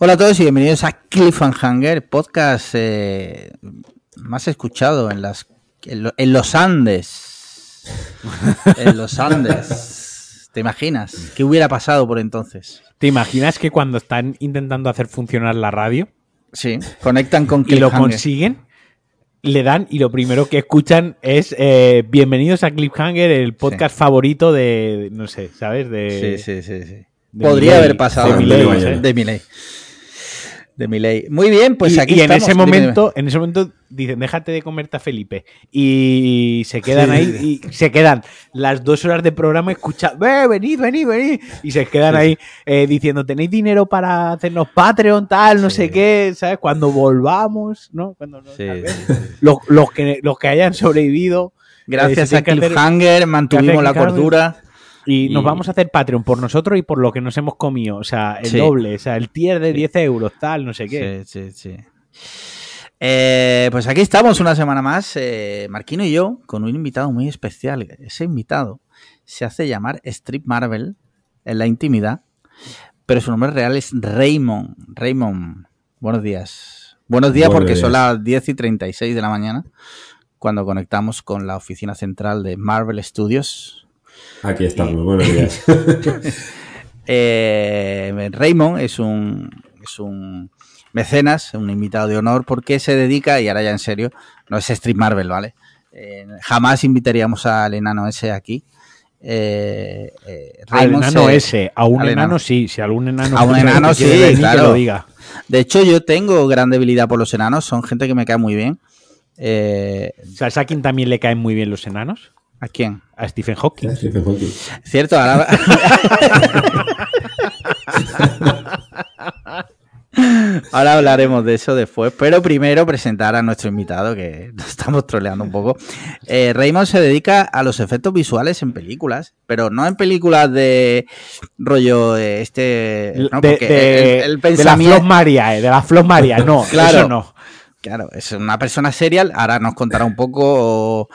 Hola a todos y bienvenidos a Cliffhanger, podcast eh, más escuchado en las en, los Andes. en los Andes. ¿Te imaginas? ¿Qué hubiera pasado por entonces? ¿Te imaginas que cuando están intentando hacer funcionar la radio? Sí, conectan con Y lo consiguen, le dan y lo primero que escuchan es eh, Bienvenidos a Cliffhanger, el podcast favorito de, no sé, ¿sabes? De, sí, sí, sí. sí. Podría haber pasado de Miley. De Miley de mi ley. Muy bien, pues aquí y en ese momento, en ese momento dicen, déjate de comerte a Felipe. Y se quedan ahí, y se quedan las dos horas de programa escuchando, ¡eh, venid, venid, venid! Y se quedan ahí eh, diciendo, ¿tenéis dinero para hacernos Patreon, tal, no sé qué, ¿sabes? Cuando volvamos, ¿no? Cuando los, los, que, los que hayan sobrevivido. Gracias eh, a Cliffhanger mantuvimos la cordura. Y, nos vamos a hacer Patreon por nosotros y por lo que nos hemos comido. O sea, el doble, o sea, el tier de 10 euros, tal, no sé qué. Sí, sí, sí. Eh, pues aquí estamos una semana más, eh, Marquino y yo, con un invitado muy especial. Ese invitado se hace llamar Strip Marvel en la intimidad, pero su nombre real es Raymond. Raymond, buenos días. Buenos días porque son las 10 y 36 de la mañana cuando conectamos con la oficina central de Marvel Studios Aquí estamos, buenos días. eh, Raymond es un, es un mecenas, un invitado de honor, porque se dedica, y ahora ya en serio, no es Street Marvel, ¿vale? Eh, jamás invitaríamos al enano ese aquí. Eh, eh, al enano ese, a un enano, sí, si algún enano, a un enano sí, claro. lo diga. De hecho, yo tengo gran debilidad por los enanos, son gente que me cae muy bien. Eh, o sea, ¿a quién también le caen muy bien los enanos? ¿A quién? A Stephen Hawking. Stephen Hawking. Cierto, ahora... Ahora hablaremos de eso después, pero primero presentar a nuestro invitado, que nos estamos troleando un poco. Eh, Raymond se dedica a los efectos visuales en películas, pero no en películas de rollo este... ¿no? de, el, de la Flor María, eh, de la Flor María, no, claro, eso no. Claro, es una persona serial, ahora nos contará un poco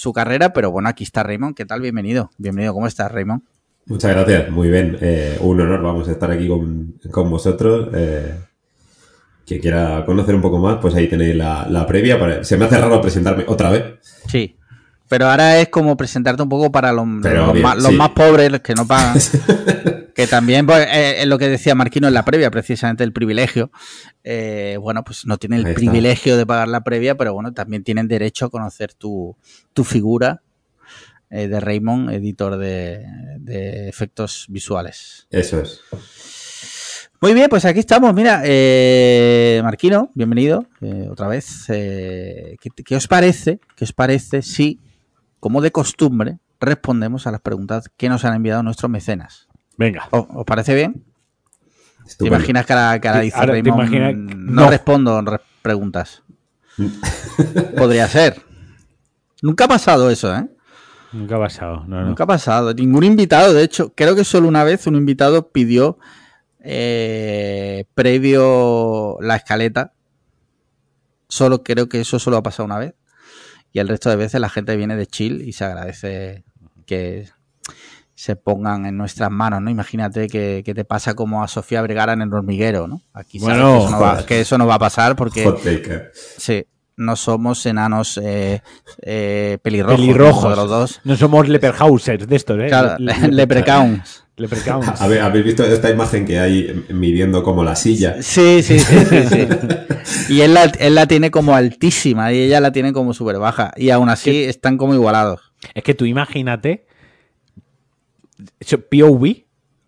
su carrera, pero bueno, aquí está Raymond. ¿Qué tal? Bienvenido. Bienvenido, ¿cómo estás, Raymond? Muchas gracias, muy bien. Eh, un honor, vamos a estar aquí con, vosotros. Eh, que quiera conocer un poco más, pues ahí tenéis la, previa. Se me hace raro presentarme otra vez. Sí, pero ahora es como presentarte un poco para los, los, más, pobres, los que no pagan. que también pues, eh, es lo que decía Marquino en la previa, precisamente el privilegio. Eh, bueno, pues no tienen el privilegio de pagar la previa, pero bueno, también tienen derecho a conocer tu, figura eh, de Raymond, editor de, efectos visuales. Eso es. Muy bien, pues aquí estamos. Mira, Marquino, bienvenido otra vez. ¿qué, ¿qué, os parece? ¿Qué os parece si, como de costumbre, respondemos a las preguntas que nos han enviado nuestros mecenas? Venga. ¿Os parece bien? ¿Te imaginas que ahora, dice Raymond, no, respondo preguntas? Podría ser. Nunca ha pasado eso, ¿eh? Nunca ha pasado. Nunca ha pasado. Ningún invitado, de hecho, creo que solo una vez un invitado pidió eh, previo la escaleta. Solo creo que eso solo ha pasado una vez. Y el resto de veces la gente viene de chill y se agradece que se pongan en nuestras manos, ¿no? Imagínate que, te pasa como a Sofía Vergara en el hormiguero, ¿no? Aquí bueno, que, eso no va, a pasar porque sí, no somos enanos eh, eh, pelirrojos, pelirrojos. los dos. No somos leperhausers de estos, ¿eh? Claro, leprechauns. A ver, ¿habéis visto esta imagen que hay midiendo como la silla? Sí, sí, sí, sí, Y él la, él la, tiene como altísima y ella la tiene como súper baja. Y aún así están como igualados. Es que tú imagínate POV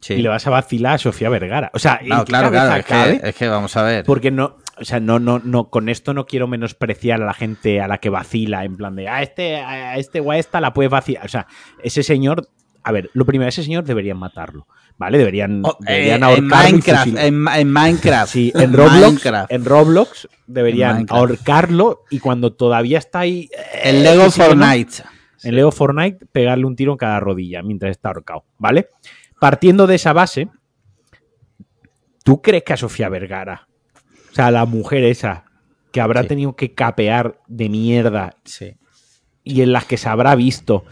y le vas a vacilar a Sofía Vergara. O sea, claro, claro, es, que, vamos a ver. Porque no, o sea, no, no, no, con esto no quiero menospreciar a la gente a la que vacila, en plan de, a este, a este o a esta la puedes vacilar. O sea, ese señor, a ver, lo primero, ese señor deberían matarlo. ¿Vale? Deberían, oh, deberían eh, En Minecraft, en, Minecraft. Sí, en Roblox, en Roblox deberían ahorcarlo y cuando todavía está ahí. El eh, Lego Fortnite. En Lego Fortnite, pegarle un tiro en cada rodilla mientras está ahorcado, ¿vale? Partiendo de esa base, ¿tú crees que a Sofía Vergara, o sea, la mujer esa, que habrá tenido que capear de mierda y en las que se habrá visto,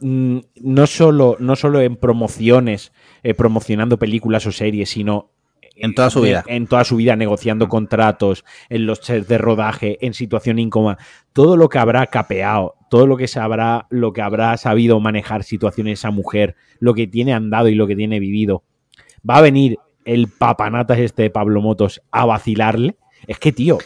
mm, no solo, no solo en promociones, eh, promocionando películas o series, sino En toda su vida. En toda su vida, negociando contratos, en los sets de rodaje, en situación incómoda. Todo lo que habrá capeado, todo lo que sabrá, lo que habrá sabido manejar situaciones esa mujer, lo que tiene andado y lo que tiene vivido. Va a venir el papanatas este de Pablo Motos a vacilarle. Es que, tío,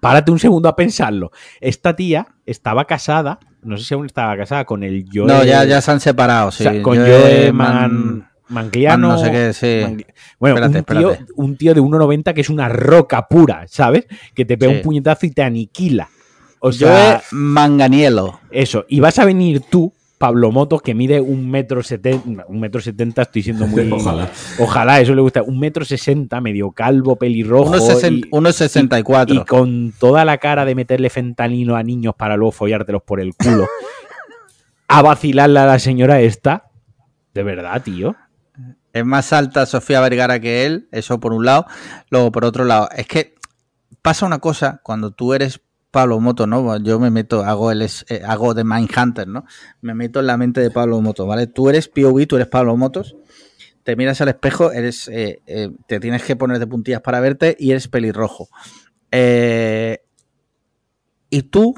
párate un segundo a pensarlo. Esta tía estaba casada, no sé si aún estaba casada con el Joe. No, ya, ya se han separado, sí. o sea, con Joe Man- Man- Mangliano. Man no sé qué, sí. Bueno, Espérate, un, tío, espérate. un tío de 1,90 que es una roca pura, ¿sabes? Que te pega Sí. un puñetazo y te aniquila. O sea, Joe Manganiello. eso. Y vas a venir tú, Pablo Motos, que mide un metro setenta, un metro setenta, estoy siendo muy... Ojalá. Ojalá, eso le gusta. Un metro sesenta, medio calvo, pelirrojo. Unos sesen- y- unos 64. y con toda la cara de meterle fentanilo a niños para luego follártelos por el culo. a vacilarle a la señora esta. De verdad, tío. Es más alta Sofía Vergara que él, eso por un lado. Luego, por otro lado, es que pasa una cosa cuando tú eres Pablo Moto, ¿no? Yo me meto, hago el eh, hago de Mindhunter, ¿no? Me meto en la mente de Pablo Moto, ¿vale? Tú eres POV, tú eres Pablo Motos, te miras al espejo, eres, eh, eh, te tienes que poner de puntillas para verte y eres pelirrojo. Eh, y tú,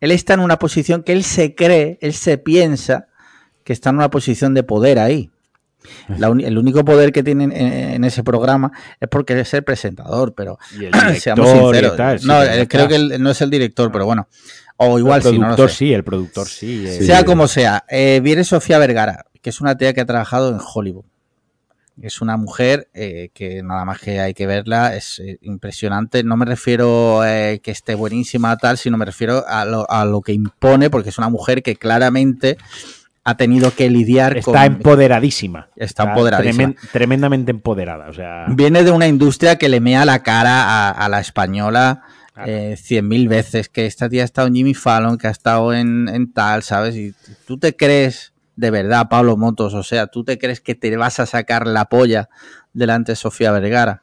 él está en una posición que él se cree, él se piensa que está en una posición de poder ahí. La el único poder que tienen en, en ese programa es porque es el presentador, pero el seamos director y sinceros. tal, sí, no, eh, ya creo que no es el director, pero bueno. O igual sí, no lo productor sé. sí, el productor sí. eh. Sea como sea, eh, viene Sofía Vergara, que es una tía que ha trabajado en Hollywood. Es una mujer eh, que nada más que hay que verla, es eh, impresionante. No me refiero eh, que esté buenísima tal, sino me refiero a lo, a lo que impone, porque es una mujer que claramente ha tenido que lidiar Está con... empoderadísima. Está empoderadísima. tremen- tremendamente empoderada. O sea, Viene de una industria que le mea la cara a, a la española eh, cien mil veces, que esta tía ha estado en Jimmy Fallon, que ha estado en, en tal, ¿sabes? Y tú te crees, de verdad, Pablo Motos, o sea, tú te crees que te vas a sacar la polla delante de Sofía Vergara.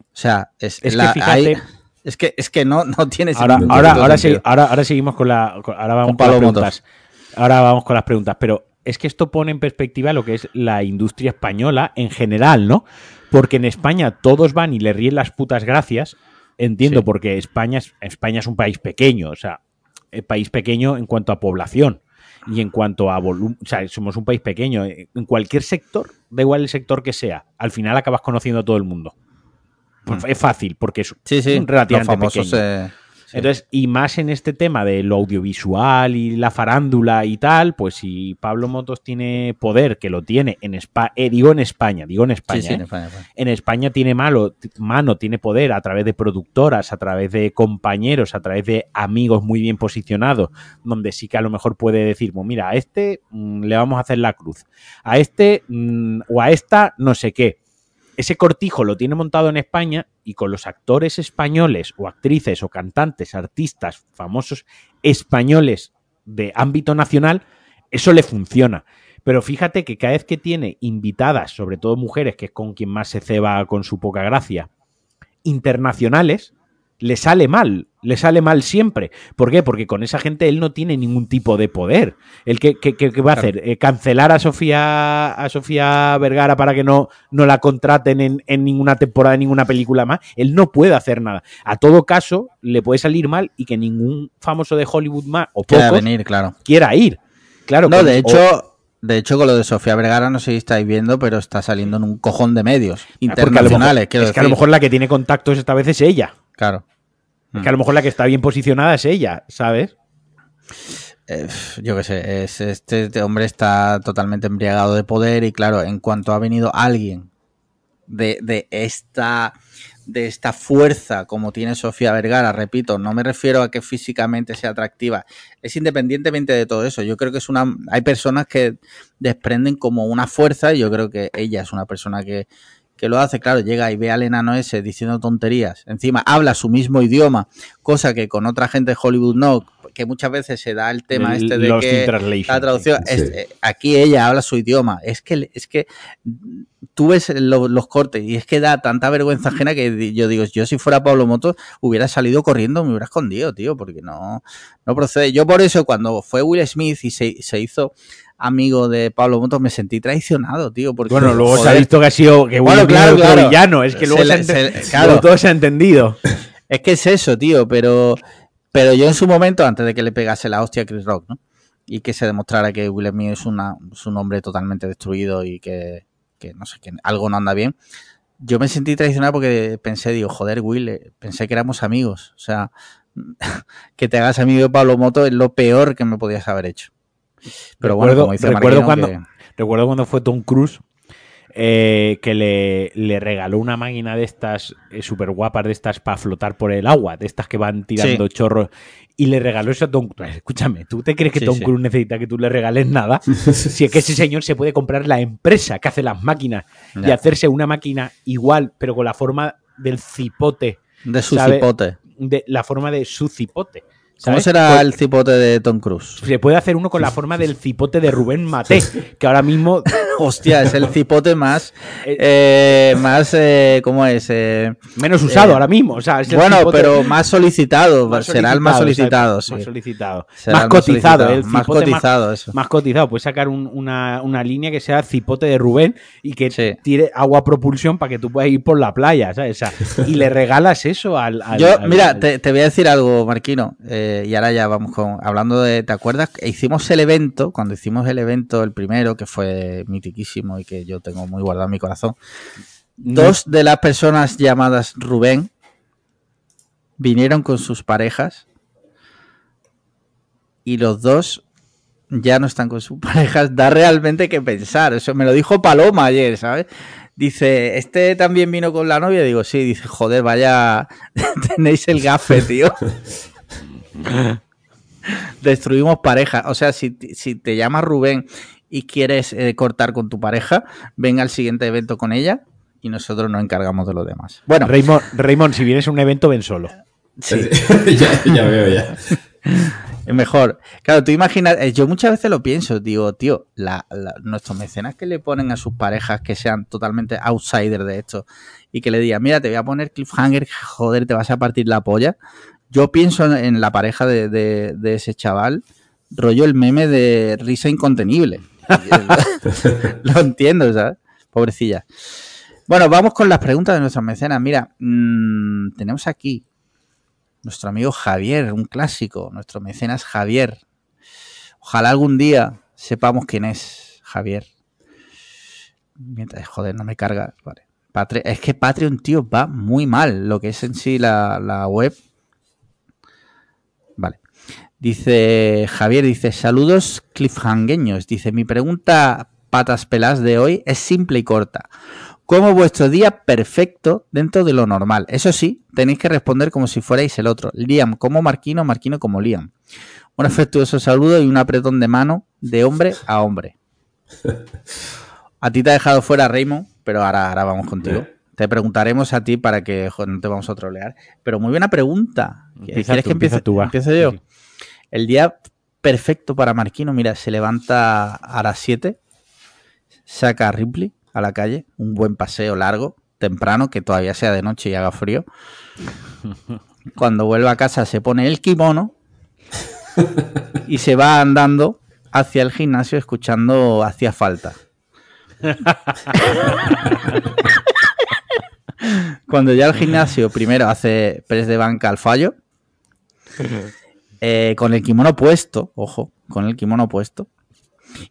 O sea, es, es la- que fíjate. hay- es que es que no, no tienes Ahora, ahora, ahora, sentido. sí- ahora, ahora seguimos con la. con- ahora vamos Con con, Pablo preguntas. Ahora vamos con las preguntas. Pero es que esto pone en perspectiva lo que es la industria española en general, ¿no? Porque en España todos van y le ríen las putas gracias. Entiendo, Sí. porque España es, España es un país pequeño, o sea, el país pequeño en cuanto a población y en cuanto a volumen. O sea, somos un país pequeño. En cualquier sector, da igual el sector que sea, al final acabas conociendo a todo el mundo. Pues Es fácil, porque es Sí, sí, relativamente los famosos, pequeño. eh, sí. Entonces, y más en este tema de lo audiovisual y la farándula y tal, pues si Pablo Motos tiene poder, que lo tiene en España, digo en España, digo en España, Sí, sí, ¿eh? en España, en España. en España tiene malo, mano, tiene poder a través de productoras, a través de compañeros, a través de amigos muy bien posicionados, donde sí que a lo mejor puede decir, pues mira, a este mm, le vamos a hacer la cruz, a este mm, o a esta no sé qué. Ese cortijo lo tiene montado en España y con los actores españoles o actrices o cantantes, artistas famosos españoles de ámbito nacional, eso le funciona. Pero fíjate que cada vez que tiene invitadas, sobre todo mujeres, que es con quien más se ceba con su poca gracia, internacionales, le sale mal, le sale mal siempre. ¿Por qué? Porque con esa gente él no tiene ningún tipo de poder. ¿El qué, qué- qué- qué va a hacer? Eh, ¿Cancelar a Sofía, a Sofía Vergara para que no, no la contraten en, en ninguna temporada, en ninguna película más? Él no puede hacer nada. A todo caso, le puede salir mal y que ningún famoso de Hollywood más o Quiera pocos venir, claro. quiera ir. Claro, No, con- de o- hecho, de hecho, con lo de Sofía Vergara, no sé si estáis viendo, pero está saliendo en un cojón de medios porque a lo mejor- internacionales. es que a lo mejor la que tiene contactos esta vez es ella. Claro. Es que a lo mejor la que está bien posicionada es ella, ¿sabes? Eh, yo qué sé, es, este, este hombre está totalmente embriagado de poder y claro, en cuanto ha venido alguien de, de esta de esta fuerza como tiene Sofía Vergara, repito, no me refiero a que físicamente sea atractiva, es independientemente de todo eso. Yo creo que es una hay personas que desprenden como una fuerza y yo creo que ella es una persona que que lo hace, claro, llega y ve al enano ese diciendo tonterías. Encima habla su mismo idioma, cosa que con otra gente de Hollywood no, que muchas veces se da el tema El- este de que la traducción sí. es- Sí. eh, aquí ella habla su idioma. Es que es que tú ves lo- los cortes y es que da tanta vergüenza ajena que yo digo, yo si fuera Pablo Motos hubiera salido corriendo, me hubiera escondido, tío, porque no no procede. Yo por eso cuando fue Will Smith y se, se hizo amigo de Pablo Motos, me sentí traicionado, tío. Porque, Bueno, luego se ha visto que ha sido que Bueno, claro, claro. villano. Es que luego Se se, le- ha ente- se- claro. luego todo se ha entendido. Es que es eso, tío, pero, pero yo en su momento, antes de que le pegase la hostia a Chris Rock, ¿no? Y que se demostrara que Will Smith es, una, es un hombre totalmente destruido y que, que, no sé, que algo no anda bien, yo me sentí traicionado porque pensé, digo, joder, Will, eh, pensé que éramos amigos. O sea, que te hagas amigo de Pablo Moto es lo peor que me podías haber hecho. Pero bueno, Recuerdo- como dice recuerdo Marquino, cuando- que- Recuerdo cuando fue Tom Cruise eh, que le, le regaló una máquina de estas súper guapas, de estas para flotar por el agua, de estas que van tirando Sí. chorros, y le regaló eso a Tom Cruise. Escúchame, ¿tú te crees que Sí, Tom sí. Cruise necesita que tú le regales nada? si es que ese señor se puede comprar la empresa que hace las máquinas y hacerse una máquina igual, pero con la forma del cipote, de su sabe- cipote. de la forma de su cipote. ¿Cómo será Pues- el cipote de Tom Cruise? se puede hacer uno con la forma del cipote de Rubén Mate, que ahora mismo Hostia, es el cipote más. eh, más. Eh, ¿Cómo es? Eh, menos usado Eh, ahora mismo. O sea, es el bueno, cipote pero más solicitado. más será el más solicitado. sí. Más solicitado. Será más cotizado. solicitado, el más cotizado, eso. Más cotizado. Puedes sacar un- una, una línea que sea cipote de Rubén y que Sí. tire agua a propulsión para que tú puedas ir por la playa, ¿sabes? O sea, y le regalas eso al. al- Yo, al- mira, al- te, te voy a decir algo, Marquino, eh, y ahora ya vamos con, hablando de, ¿te acuerdas? Hicimos el evento, cuando hicimos el evento, el primero, que fue y que yo tengo muy guardado en mi corazón, No- dos de las personas llamadas Rubén vinieron con sus parejas y los dos ya no están con sus parejas, da realmente que pensar. Eso me lo dijo Paloma ayer, ¿sabes? Dice, ¿este también vino con la novia? Digo, sí, dice, joder, vaya, tenéis el gafe, tío. Destruimos pareja. O sea, si, si te llamas Rubén y quieres eh, cortar con tu pareja, ven al siguiente evento con ella y nosotros nos encargamos de lo demás. Bueno, Raymond, Raymond, si vienes a un evento, ven solo. sí. ya, ya veo, ya. Es mejor. Claro, tú imaginas, eh, yo muchas veces lo pienso, digo, tío, la- la- nuestros mecenas que le ponen a sus parejas que sean totalmente outsiders de esto y que le digan, mira, te voy a poner cliffhanger, joder, te vas a partir la polla. Yo pienso en, en la pareja de, de- de ese chaval, rollo el meme de risa incontenible. lo entiendo, ¿sabes? Pobrecilla. Bueno, vamos con las preguntas de nuestros mecenas. Mira, mm, tenemos aquí nuestro amigo Javier, un clásico, nuestro mecenas Javier. Ojalá algún día sepamos quién es Javier. Mientras, joder, no me carga. Vale. Es que Patreon, tío, va muy mal. Lo que es en sí la, la web. Vale. Dice Javier, dice, saludos cliffhangueños. Dice, mi pregunta patas pelas de hoy es simple y corta. ¿Cómo vuestro día perfecto dentro de lo normal? Eso sí, tenéis que responder como si fuerais el otro. Liam como Marquino, Marquino como Liam. Un afectuoso saludo y un apretón de mano de hombre a hombre. A ti te ha dejado fuera Raymond, pero ahora, ahora vamos contigo. Te preguntaremos a ti para que joder, no te vamos a trolear. Pero muy buena pregunta. ¿Quieres tú, que empiece, tú, va. empiezo yo? Sí, El día perfecto para Marquino, mira, se levanta a las 7, saca a Ripley a la calle, un buen paseo largo, temprano, que todavía sea de noche y haga frío. Cuando vuelve a casa se pone el kimono y se va andando hacia el gimnasio escuchando Hacía falta. Cuando ya el gimnasio primero hace press de banca al fallo, eh, con el kimono puesto, ojo, con el kimono puesto.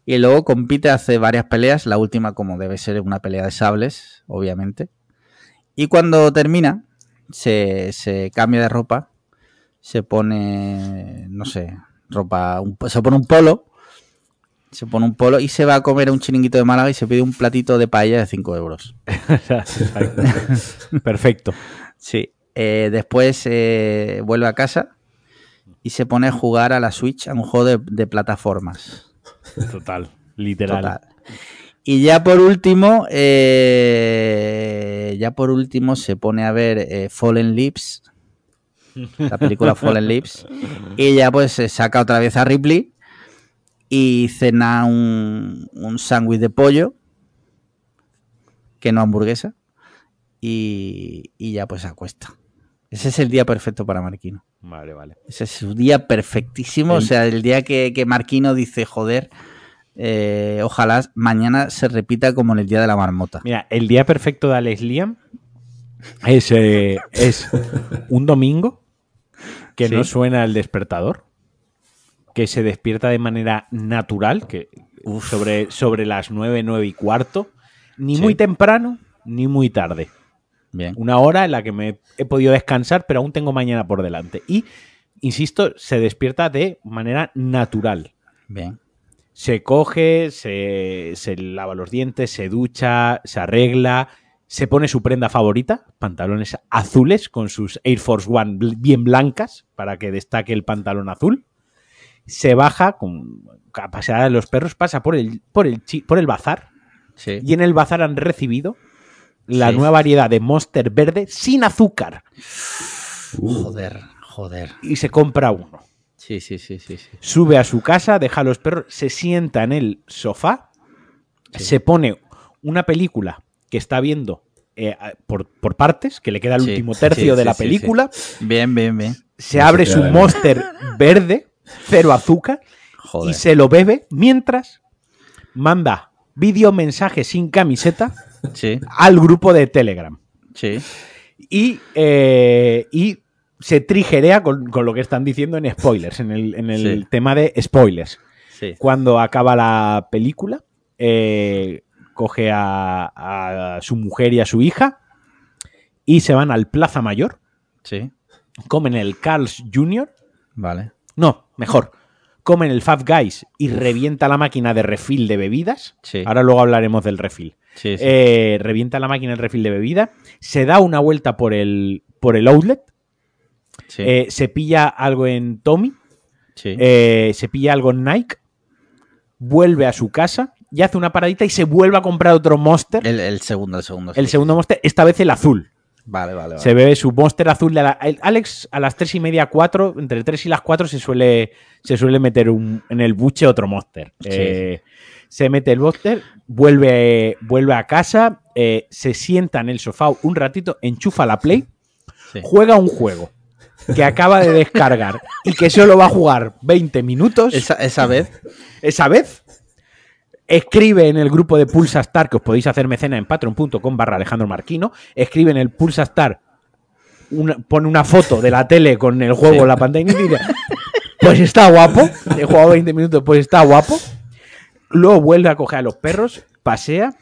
Y luego compite, hace varias peleas, la última como debe ser una pelea de sables, obviamente. Y cuando termina, se, se cambia de ropa, se pone, no sé, ropa, un- se pone un polo, se pone un polo y se va a comer a un chiringuito de Málaga y se pide un platito de paella de 5 euros. Perfecto. Sí. Eh, después eh, vuelve a casa y se pone a jugar a la Switch a un juego de, de plataformas. Total. Literal. Total. Y ya por último, eh, ya por último se pone a ver eh, Fallen Lips, la película Fallen Lips, y ya pues se saca otra vez a Ripley y cena un, un sándwich de pollo, que no hamburguesa, y, y ya pues se acuesta. Ese es el día perfecto para Marquino. Vale, vale. Ese es su día perfectísimo. O sea, el día que, que Marquino dice, joder, eh, ojalá mañana se repita como en el día de la marmota. Mira, el día perfecto de Alex Liam es, eh, es un domingo que Sí. no suena el despertador, que se despierta de manera natural, que sobre, sobre las 9, 9 y cuarto, ni Sí. muy temprano ni muy tarde. Bien. Una hora en la que me he podido descansar, pero aún tengo mañana por delante. Y, insisto, se despierta de manera natural. Bien. Se coge, se, se lava los dientes, se ducha, se arregla, se pone su prenda favorita, pantalones azules con sus Air Force One bien blancas para que destaque el pantalón azul. Se baja con, a pasear a los perros, pasa por el, por el, chi- por el bazar Sí. y en el bazar han recibido la Sí. nueva variedad de Monster verde sin azúcar Uh, Joder, joder. y se compra uno. Sí, sí, sí, sí. sí. Sube a su casa, deja a los perros, se sienta en el sofá, Sí. se pone una película que está viendo eh, por, por partes, que le queda el Sí, último tercio sí, de sí, la sí, película, Bien, bien, bien. se No abre su de Monster verde, cero azúcar, Joder. y se lo bebe mientras manda vídeo mensaje sin camiseta Sí, al grupo de Telegram. sí. y, eh, y se trigerea con, con lo que están diciendo en spoilers, en el, en el Sí. tema de spoilers. Sí. Cuando acaba la película, eh, coge a, a su mujer y a su hija y se van al Plaza Mayor, Sí. comen el Carl's Jr., Vale. no, mejor, comen el Five Guys y revienta la máquina de refill de bebidas. Sí. Ahora luego hablaremos del refill. Sí, sí. Eh, revienta la máquina de refill de bebida, se da una vuelta por el, por el outlet, eh, se pilla algo en Tommy, eh, se pilla algo en Nike, vuelve a su casa y hace una paradita y se vuelve a comprar otro Monster. El, el, el segundo, el segundo. sí. segundo Monster, esta vez el azul. Vale, vale, vale. Se bebe su Monster azul. De la- Alex a las tres y media, cuatro, entre tres y las cuatro se suele, se suele meter un- en el buche otro Monster. Sí, Eh, Se mete el Monster, vuelve, vuelve a casa, eh, se sienta en el sofá un ratito, enchufa la Play, Sí. juega un juego que acaba de descargar y que solo va a jugar 20 minutos. Esa, esa vez. Esa vez escribe en el grupo de Pulsa Star, que os podéis hacer mecena en patreon.com barra Alejandro Marquino, escribe en el Pulsa Star, una- pone una foto de la tele con el juego Sí. en la pantalla y dice, pues está guapo, he jugado 20 minutos, pues está guapo. Luego vuelve a coger a los perros, pasea,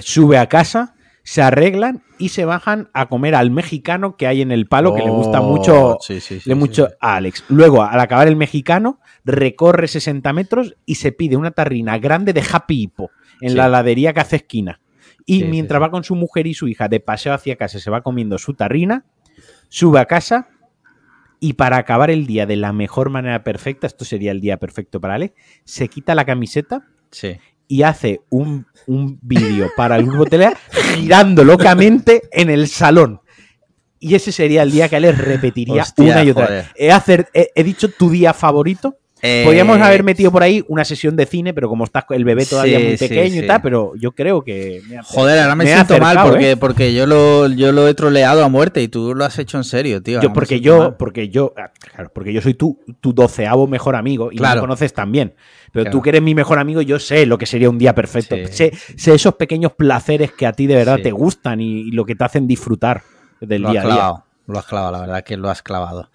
sube a casa, se arreglan y se bajan a comer al mexicano que hay en el palo, que le gusta Oh, mucho, sí, sí, sí, le mucho a Alex. Luego, al acabar el mexicano, recorre 60 metros y se pide una tarrina grande de Happy Hippo en la heladería que hace esquina. Y mientras va con su mujer y su hija de paseo hacia casa, se va comiendo su tarrina, sube a casa y para acabar el día de la mejor manera perfecta, esto sería el día perfecto para Alex, se quita la camiseta Sí. Y hace un, un vídeo para el grupo Telea girando locamente en el salón. Y ese sería el día que Alex repetiría Hostia, una y otra joder. vez. He, hacer, he, he dicho tu día favorito. Eh, Podríamos haber metido por ahí una sesión de cine, pero como está el bebé todavía Sí, muy pequeño sí. y tal, pero yo creo que... me Joder, ahora me, siento mal porque, ¿eh? porque yo, lo, yo lo he troleado a muerte y tú lo has hecho en serio, tío. Yo, porque yo, mal. porque yo, ah, claro, porque yo soy tu, tu doceavo mejor amigo y Claro. me conoces también. Pero Claro. tú que eres mi mejor amigo, yo sé lo que sería un día perfecto. Sé, sé esos pequeños placeres que a ti de verdad te gustan y, y lo que te hacen disfrutar del lo día a día. Lo has clavado, la verdad que lo has clavado.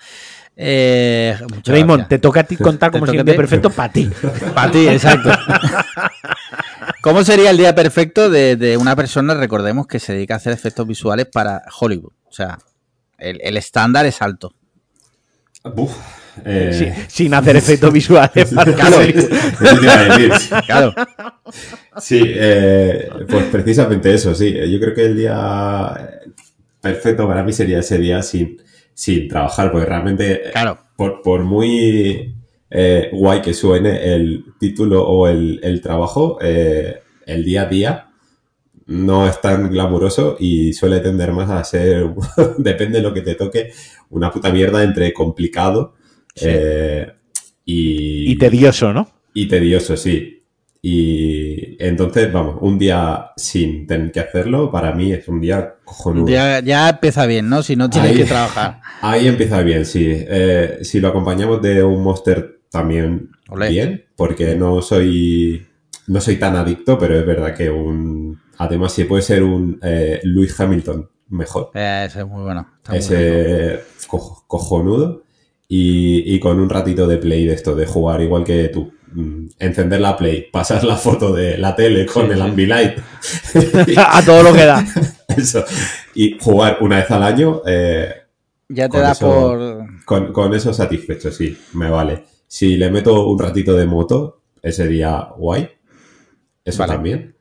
Eh, Raymond, gracias. te toca a ti contar día ti. perfecto para ti. Para ti, exacto. ¿Cómo sería el día perfecto de, de una persona, recordemos, que se dedica a hacer efectos visuales para Hollywood? O sea, el, el estándar es alto. Buf, eh, Sí, sin hacer efectos visuales. para. Claro. Sí, eh, pues precisamente eso, sí. Yo creo que el día perfecto para mí sería ese día sin, sin trabajar, porque realmente, Claro. por, por muy eh, guay que suene el título o el, el trabajo, eh, el día a día no es tan glamuroso y suele tender más a ser, depende de lo que te toque, una puta mierda entre complicado Sí. eh, y, Y tedioso, ¿no? y tedioso, sí. Y entonces, vamos, un día sin tener que hacerlo, para mí es un día cojonudo. Ya, ya empieza bien, ¿no? Si no tienes Ahí. que trabajar. Ahí empieza bien, sí. Eh, si lo acompañamos de un monster también Olé. bien, porque no soy no soy tan adicto, pero es verdad que un. Además, si puede ser un eh, Luis Hamilton mejor. Eh, ese es muy bueno. está muy. Ese co- cojonudo. Y, y con un ratito de play de esto, de jugar igual que tú. Mm, Encender la play, pasar la foto de la tele con Sí, el. Ambilight. a todo lo que da. Eso. Y jugar una vez al año, eh, Ya te da eso- por. con, con eso satisfecho, sí, me vale. Si le meto un ratito de moto, ese día guay. Eso Vale. también.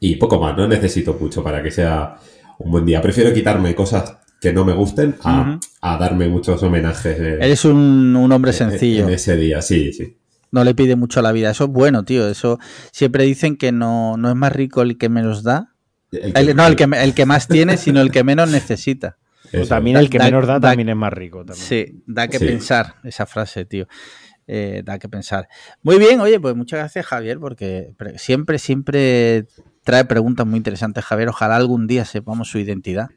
Y poco más, no necesito mucho para que sea un buen día. Prefiero quitarme cosas que no me gusten a, a darme muchos homenajes eh, Eres un, un hombre en- sencillo. en ese día, sí, sí. No le pide mucho a la vida. Eso es bueno, tío. Eso siempre dicen que no, no es más rico el que menos da. El que- El- no, el que, el que más tiene, sino el que menos necesita. O eso. también el que Da- menos da, da- también es más rico. También. Sí, da que Sí. pensar esa frase, tío. Eh, da que pensar. Muy bien, oye, pues muchas gracias, Javier, porque pre- siempre, siempre trae preguntas muy interesantes, Javier. Ojalá algún día sepamos su identidad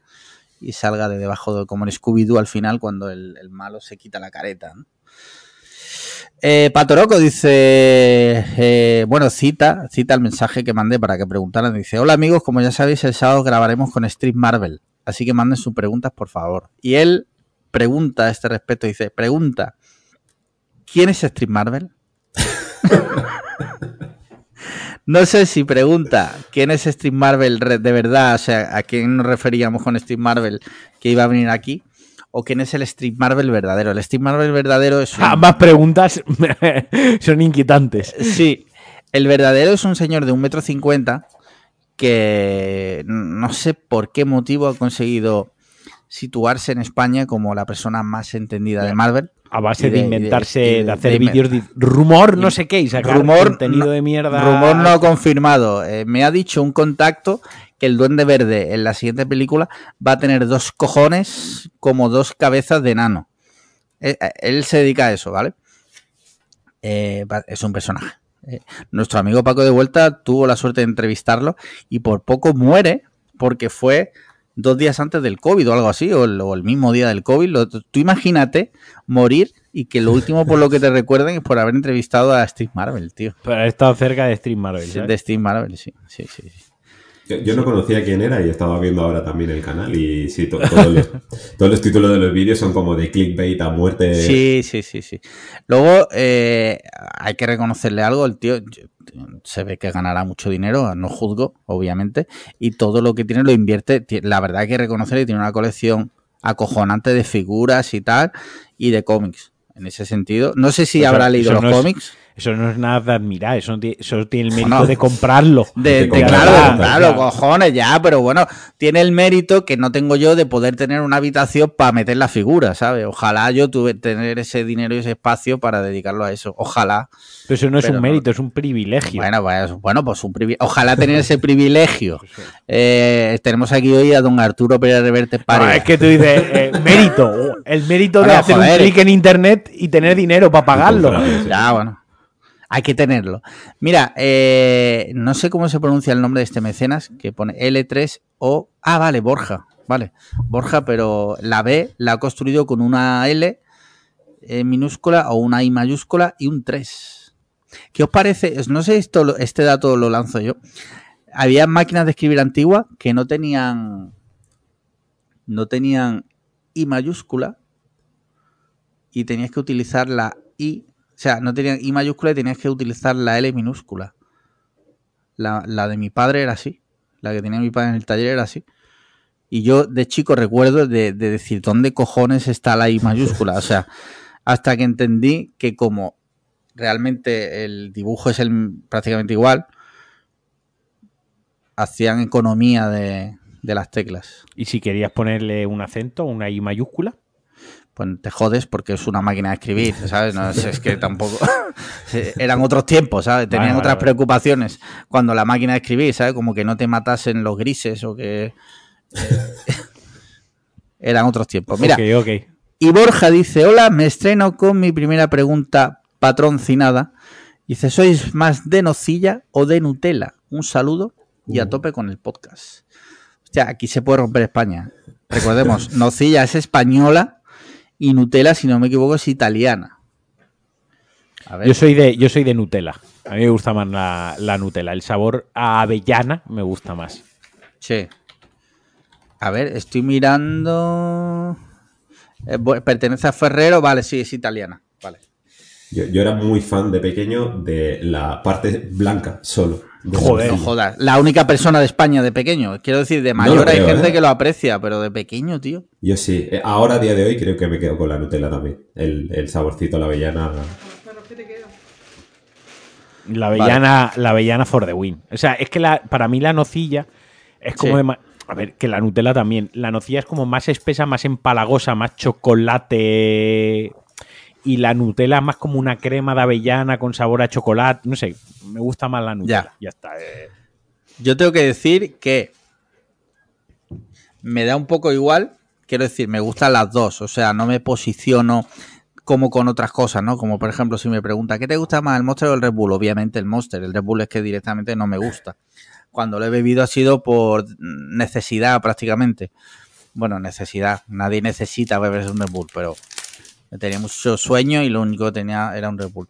y salga de debajo de como en Scooby-Doo al final cuando el, el malo se quita la careta. ¿no? Eh, Patoroco dice, eh, bueno, cita, cita el mensaje que mandé para que preguntaran. Dice, hola amigos, como ya sabéis, el sábado grabaremos con Street Marvel, así que manden sus preguntas, por favor. Y él pregunta a este respecto, dice, pregunta, ¿quién es Street Marvel? no sé si pregunta quién es Street Marvel de verdad, o sea, a quién nos referíamos con Street Marvel que iba a venir aquí, o quién es el Street Marvel verdadero. El Street Marvel verdadero es un- Ambas preguntas son inquietantes. Sí, el verdadero es un señor de un metro cincuenta que no sé por qué motivo ha conseguido situarse en España como la persona más entendida de Marvel. A base de, de- y de- inventarse, de, de- hacer de- vídeos de rumor, no sé qué, y sacar Rumor contenido no- de mierda. Rumor no confirmado. Eh, me ha dicho un contacto que el Duende Verde en la siguiente película va a tener dos cojones como dos cabezas de enano. Eh, eh, él se dedica a eso, ¿vale? Eh, va- es un personaje. Nuestro amigo Paco de Vuelta tuvo la suerte de entrevistarlo y por poco muere porque fue dos días antes del COVID o algo así, o el, o el mismo día del COVID. Lo- tú imagínate morir y que lo último por lo que te recuerden es por haber entrevistado a Steve Marvel, tío. Pero ha estado cerca de Stream Marvel. ¿sabes? De Steve Marvel, sí. sí, sí, sí. Yo, yo no conocía quién era y estaba viendo ahora también el canal y sí, to- todos, los, todos los títulos de los vídeos son como de clickbait a muerte. Sí, sí, sí, sí. Luego eh, hay que reconocerle algo, el tío se ve que ganará mucho dinero, no juzgo, obviamente, y todo lo que tiene lo invierte. La verdad hay que reconocerle que tiene una colección acojonante de figuras y tal, y de cómics. En ese sentido, no sé si habrá leído los no es- cómics. Eso no es nada de admirar, eso, no tiene, eso tiene el mérito de comprarlo. De, De claro, la de- cojones, ya, pero bueno, tiene el mérito que no tengo yo de poder tener una habitación para meter la figura, ¿sabes? Ojalá yo tuve tener ese dinero y ese espacio para dedicarlo a eso. Ojalá. Pero eso no es Pero un no. mérito, es un privilegio. Bueno, pues, bueno, pues un privi- Ojalá tener ese privilegio. Eh, tenemos aquí hoy a don Arturo Pérez Reverte No, Paredes. es que tú dices, eh, mérito, el mérito de Bueno, hacer joder. un clic en internet y tener dinero para pagarlo. Ya, bueno. Hay que tenerlo. Mira, eh, no sé cómo se pronuncia el nombre de este mecenas que pone L3O. Ah, vale, Borja. Vale, Borja, pero la B la ha construido con una L eh, minúscula o una I mayúscula y un 3. ¿Qué os parece? No sé, esto, este dato lo lanzo yo. Había máquinas de escribir antiguas que no tenían. No tenían I mayúscula y tenías que utilizar la I. O sea, no tenían I mayúscula y tenías que utilizar la L minúscula. La, la de mi padre era así. La que tenía mi padre en el taller era así. Y yo de chico recuerdo de, de decir, ¿dónde cojones está la I mayúscula? O sea, hasta que entendí que como realmente el dibujo es el, prácticamente igual, hacían economía de, de las teclas. Y si querías ponerle un acento, una I mayúscula, pues te jodes porque es una máquina de escribir, ¿sabes? No, es, es que tampoco... Eran otros tiempos, ¿sabes? Tenían Vale, otras vale. preocupaciones cuando la máquina de escribir, ¿sabes? Como que no te matasen los grises o que... eh, Eran otros tiempos. Mira, ok, ok. y Borja dice, hola, me estreno con mi primera pregunta patroncinada. Dice, ¿sois más de nocilla o de Nutella? Un saludo y a tope con el podcast. Hostia, aquí se puede romper España. Recordemos, nocilla es española y Nutella, si no me equivoco, es italiana. A ver. Yo soy de, yo soy de Nutella. A mí me gusta más la, la Nutella. El sabor a avellana me gusta más. Sí. A ver, estoy mirando. Eh, pertenece a Ferrero, vale, sí, es italiana. Vale. Yo, yo era muy fan de pequeño de la parte blanca solo. Joder. No jodas. La única persona de España de pequeño. Quiero decir, de mayor hay gente ¿eh? que lo aprecia, pero de pequeño, tío. Yo sí. Eh, Ahora, a día de hoy, creo que me quedo con la Nutella también. El, el saborcito a la avellana. La avellana, la avellana for the win. O sea, es que la, para mí la nocilla es como Sí. de A ver, que la Nutella también. La nocilla es como más espesa, más empalagosa, más chocolate. Y la Nutella es más como una crema de avellana con sabor a chocolate. No sé, me gusta más la Nutella. Ya, está. eh. Yo tengo que decir que me da un poco igual. Quiero decir, me gustan las dos. O sea, no me posiciono como con otras cosas, ¿no? Como por ejemplo, si me pregunta, ¿qué te gusta más, el Monster o el Red Bull? Obviamente el Monster. El Red Bull es que directamente no me gusta. Cuando lo he bebido ha sido por necesidad prácticamente. Bueno, necesidad. Nadie necesita beberse un Red Bull, pero tenía mucho sueño y lo único que tenía era un Red Bull.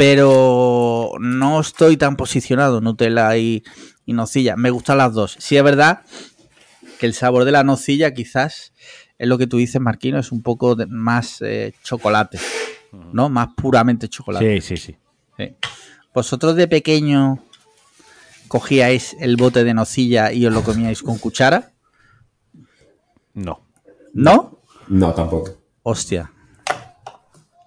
Pero no estoy tan posicionado Nutella y, y nocilla. Me gustan las dos. Sí es verdad que el sabor de la nocilla quizás es lo que tú dices, Marquino, es un poco de- más eh, chocolate, ¿no? Más puramente chocolate. Sí, sí, sí. Sí. ¿Vosotros de pequeño cogíais el bote de nocilla y os lo comíais con cuchara? No. ¿No? No, tampoco. Hostia.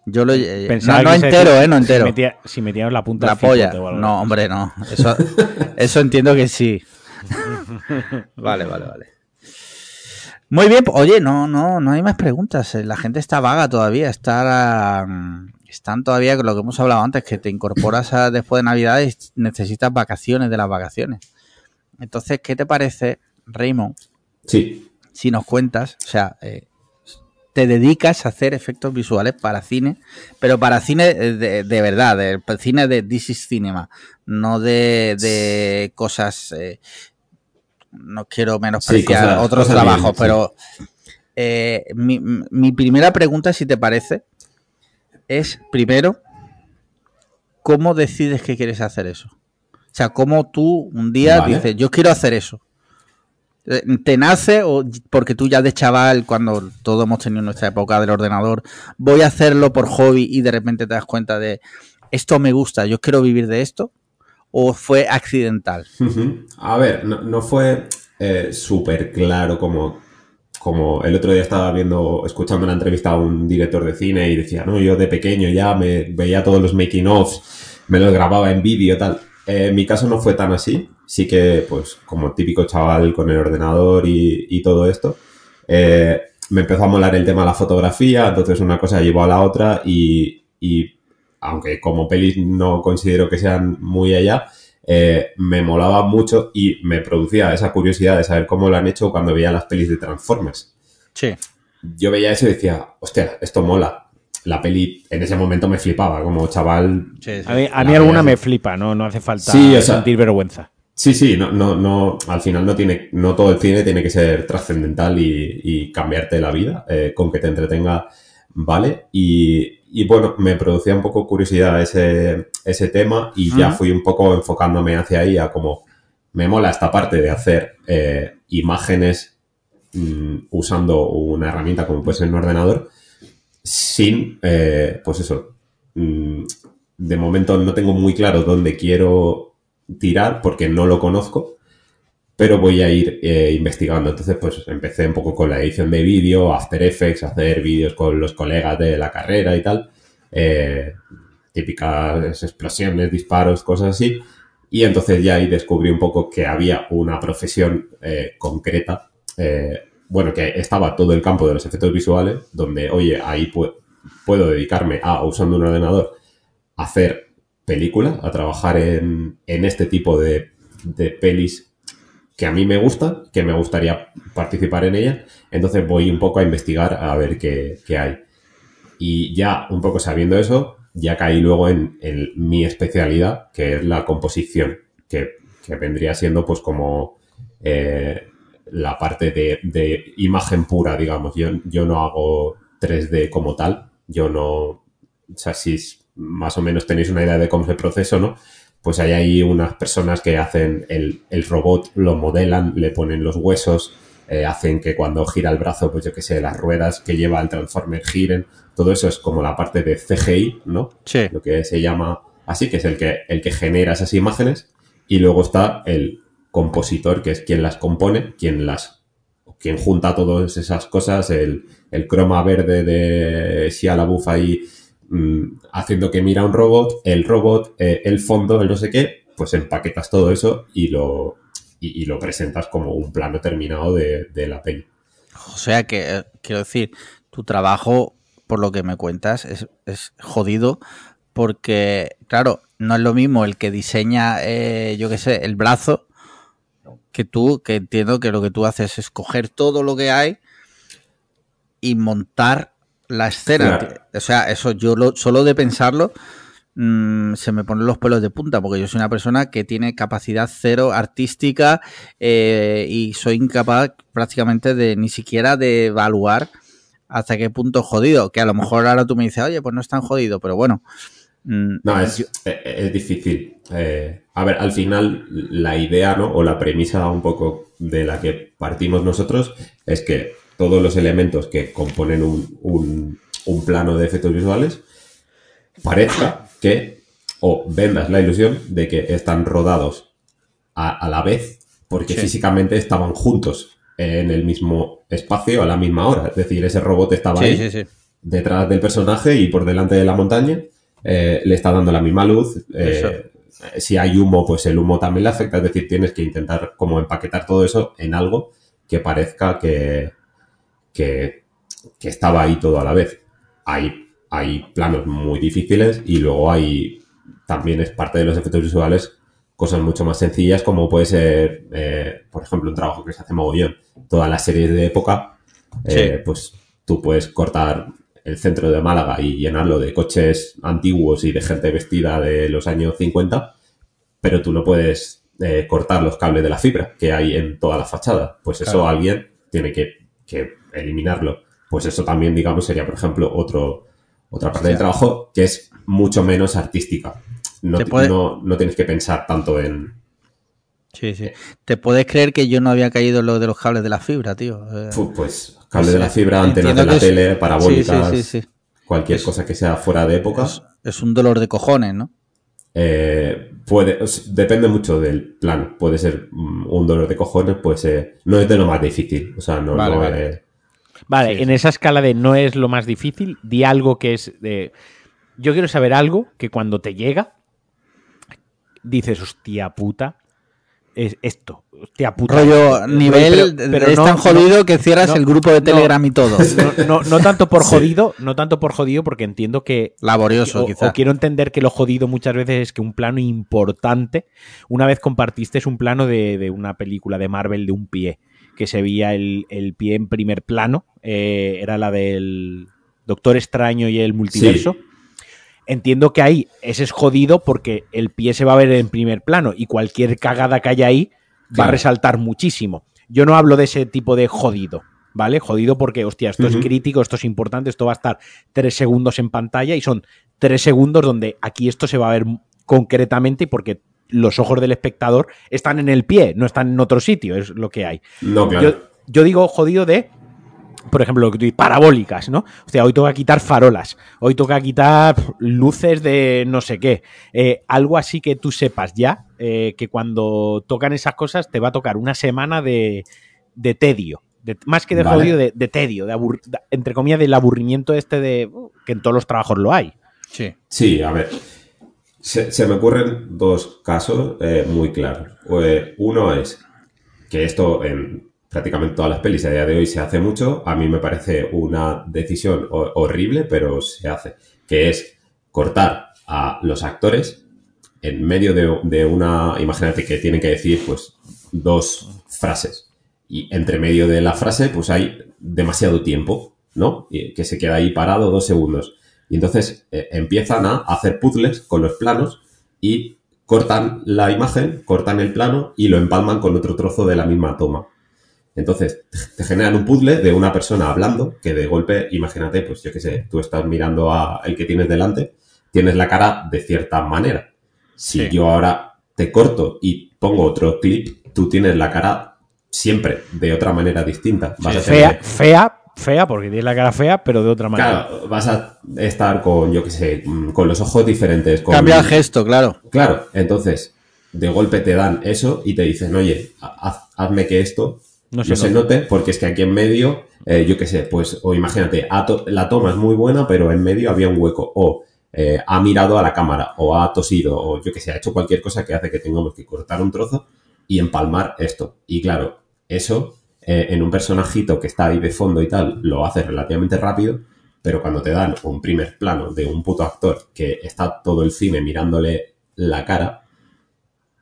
Yo lo... eh, Pensaba no, no que se entero, decía- ¿eh? No entero. Si, metía, si metíamos la punta La polla. o algo No, así. hombre, no. Eso, eso entiendo que sí. Vale, vale, vale. Muy bien, pues, oye, no, no, no hay más preguntas. Eh, La gente está vaga todavía, está, mm, están todavía con lo que hemos hablado antes, que te incorporas a- después de Navidad y necesitas vacaciones de las vacaciones. Entonces, ¿qué te parece, Raymond, Sí. si nos cuentas, o sea, eh, te dedicas a hacer efectos visuales para cine, pero para cine de, de verdad, de, cine de This is Cinema, no de, de cosas, eh, no quiero menospreciar Sí, cosas- otros cosas trabajos, bien, sí. pero eh, mi, mi primera pregunta, si te parece, es primero, ¿cómo decides que quieres hacer eso? O sea, ¿cómo tú un día Vale. dices, yo quiero hacer eso? Eh, ¿Te nace o porque tú ya de chaval, cuando todos hemos tenido nuestra época del ordenador, voy a hacerlo por hobby y de repente te das cuenta de esto me gusta, yo quiero vivir de esto? ¿O fue accidental? A ver, no, no fue eh, súper claro como, como el otro día estaba viendo, escuchando una entrevista a un director de cine y decía, no, yo de pequeño ya me veía todos los making offs, me los grababa en vídeo tal. Eh, en mi caso no fue tan así, sí que pues como típico chaval con el ordenador y, y todo esto, eh, me empezó a molar el tema de la fotografía, entonces una cosa llevó a la otra y, y aunque como pelis no considero que sean muy allá, eh, me molaba mucho y me producía esa curiosidad de saber cómo lo han hecho cuando veía las pelis de Transformers. Sí. Yo veía eso y decía, hostia, esto mola. La peli en ese momento me flipaba, como chaval. A mí, a mí La alguna me flipa, no, no hace falta Sí, o sea- sentir vergüenza. Sí, sí, no, no, no, al final no tiene, no todo el cine tiene que ser trascendental y, y cambiarte la vida, eh, con que te entretenga, vale. Y, y bueno, me producía un poco curiosidad ese, ese tema y ya fui un poco enfocándome hacia ahí a como me mola esta parte de hacer eh, imágenes mm, usando una herramienta como puede ser un ordenador sin, eh, pues eso, mm, de momento no tengo muy claro dónde quiero tirar porque no lo conozco, pero voy a ir eh, investigando. Entonces, pues empecé un poco con la edición de vídeo, After Effects, hacer vídeos con los colegas de la carrera y tal, eh, típicas explosiones, disparos, cosas así. Y entonces ya ahí descubrí un poco que había una profesión eh, concreta, bueno, que estaba todo el campo de los efectos visuales, donde, oye, ahí pu- puedo dedicarme a, usando un ordenador, hacer películas, a trabajar en, en este tipo de, de pelis que a mí me gustan, que me gustaría participar en ellas. Entonces voy un poco a investigar a ver qué, qué hay. Y ya un poco sabiendo eso, ya caí luego en, en mi especialidad, que es la composición, que, que vendría siendo pues como eh, la parte de, de imagen pura, digamos. Yo, yo no hago 3D como tal, yo no... O sea, si, más o menos tenéis una idea de cómo es el proceso, ¿no? Pues hay ahí unas personas que hacen el, el robot, lo modelan, le ponen los huesos, eh, hacen que cuando gira el brazo, pues yo que sé, las ruedas que lleva el Transformer giren. Todo eso es como la parte de CGI, ¿no? Sí. Lo que se llama así, que es el que, el que genera esas imágenes. Y luego está el compositor, que es quien las compone, quien las quien junta todas esas cosas, el, el croma verde de Shia LaBeouf ahí mm, haciendo que mira un robot, el robot, eh, el fondo, el no sé qué, pues empaquetas todo eso y lo, y, lo presentas como un plano terminado de, de la peli. O sea que, eh, quiero decir, tu trabajo, por lo que me cuentas, es, es jodido porque, claro, no es lo mismo el que diseña, eh, yo qué sé, el brazo, que tú, que entiendo que lo que tú haces es coger todo lo que hay y montar la escena. Claro. O sea, eso yo lo, solo de pensarlo mm, se me ponen los pelos de punta porque yo soy una persona que tiene capacidad cero artística eh, y soy incapaz prácticamente de ni siquiera de evaluar hasta qué punto es jodido. Que a lo mejor ahora tú me dices, oye, pues no es tan jodido, pero bueno. mm, No, es, yo- e- es difícil. Eh, a ver, al final la idea, ¿no? O la premisa un poco de la que partimos nosotros es que todos los elementos que componen un, un- un plano de efectos visuales parezca que o vendas la ilusión de que están rodados a, a la vez porque Sí. físicamente estaban juntos en el mismo espacio a la misma hora. Es decir, ese robot estaba ahí sí, sí, sí. detrás del personaje y por delante de la montaña eh, le está dando la misma luz. eh, si hay humo, pues el humo también le afecta. Es decir, tienes que intentar como empaquetar todo eso en algo que parezca que, que, que estaba ahí todo a la vez. Hay, hay planos muy difíciles y luego hay también es parte de los efectos visuales cosas mucho más sencillas como puede ser, eh, por ejemplo, un trabajo que se hace mogollón. Todas las series de época, eh, pues tú puedes cortar el centro de Málaga y llenarlo de coches antiguos y de gente vestida de los años 50, pero tú no puedes eh, cortar los cables de la fibra que hay en toda la fachada. Pues eso Claro. alguien tiene que, que eliminarlo. Pues eso también, digamos, sería, por ejemplo, otro, otra parte del trabajo que es mucho menos artística. No, puede- no, no tienes que pensar tanto en... Sí, sí. ¿Te puedes creer que yo no había caído en lo de los cables de la fibra, tío? Eh, Pues cable de la fibra, antenas de la que es- tele, parabólicas, Sí, sí, sí, sí. cualquier cosa que sea fuera de época. Es, es un dolor de cojones, ¿no? Eh, puede, depende mucho del plan. Puede ser mm, un dolor de cojones, puede ser. No es de lo más difícil. O sea, no, Vale, no vale. Es- Vale, Sí, en sí. esa escala de no es lo más difícil, di algo que es de. Yo quiero saber algo que cuando te llega, dices, hostia puta, es esto. Hostia puta. Rollo, Pero- nivel, pero- pero es no- tan jodido no- que cierras no, el grupo de no. Telegram y todo. No, no- no tanto por Sí. jodido, no tanto por jodido, porque entiendo que Laborioso, o, o quiero entender que lo jodido muchas veces es que un plano importante. Una vez compartiste un plano de, de una película de Marvel de un pie, que se veía el, el pie en primer plano. eh, era la del Doctor Extraño y el multiverso. Entiendo que ahí ese es jodido porque el pie se va a ver en primer plano y cualquier cagada que haya ahí va a resaltar muchísimo. Yo no hablo de ese tipo de jodido, ¿vale? Jodido porque, hostia, esto es crítico, esto es importante, esto va a estar tres segundos en pantalla y son tres segundos donde aquí esto se va a ver concretamente y porque los ojos del espectador están en el pie, no están en otro sitio, es lo que hay. No, claro. Yo, yo digo jodido de, por ejemplo, lo que tú dices, parabólicas, ¿no? O sea, hoy toca quitar farolas, hoy toca quitar luces de no sé qué. Eh, algo así que tú sepas ya, eh, que cuando tocan esas cosas te va a tocar una semana de, de tedio. de- más que de Vale. jodido, de, de tedio, de abur- de- entre comillas, del aburrimiento este de uh, que en todos los trabajos lo hay. Sí. Sí, a ver. Se, se me ocurren dos casos eh, muy claros. Eh, uno es que esto en prácticamente todas las pelis a día de hoy se hace mucho. A mí me parece una decisión ho- horrible, pero se hace. Que es cortar a los actores en medio de, de una. Imagínate que tienen que decir, pues, dos frases. Y entre medio de la frase, pues hay demasiado tiempo, ¿no? Y que se queda ahí parado dos segundos. Y entonces eh, empiezan a hacer puzzles con los planos y cortan la imagen, cortan el plano y lo empalman con otro trozo de la misma toma. Entonces, te generan un puzzle de una persona hablando que de golpe, imagínate, pues yo qué sé, tú estás mirando a el que tienes delante, tienes la cara de cierta manera. Si Sí. yo ahora te corto y pongo otro clip, tú tienes la cara siempre de otra manera distinta. Vas a Fea, tener- fea, fea, porque tiene la cara fea, pero de otra manera. Claro, vas a estar con, yo qué sé, mm, con los ojos diferentes. Con... Cambia el gesto, claro. Claro, entonces, de golpe te dan eso y te dicen, oye, haz- hazme que esto No no se note. note, porque es que aquí en medio, eh, yo qué sé, pues, o imagínate, to- la toma es muy buena, pero en medio había un hueco, o eh, ha mirado a la cámara, o ha tosido, o yo qué sé, ha hecho cualquier cosa que hace que tengamos que cortar un trozo y empalmar esto. Y claro, eso eh, en un personajito que está ahí de fondo y tal, lo hace relativamente rápido, pero cuando te dan un primer plano de un puto actor que está todo el cine mirándole la cara,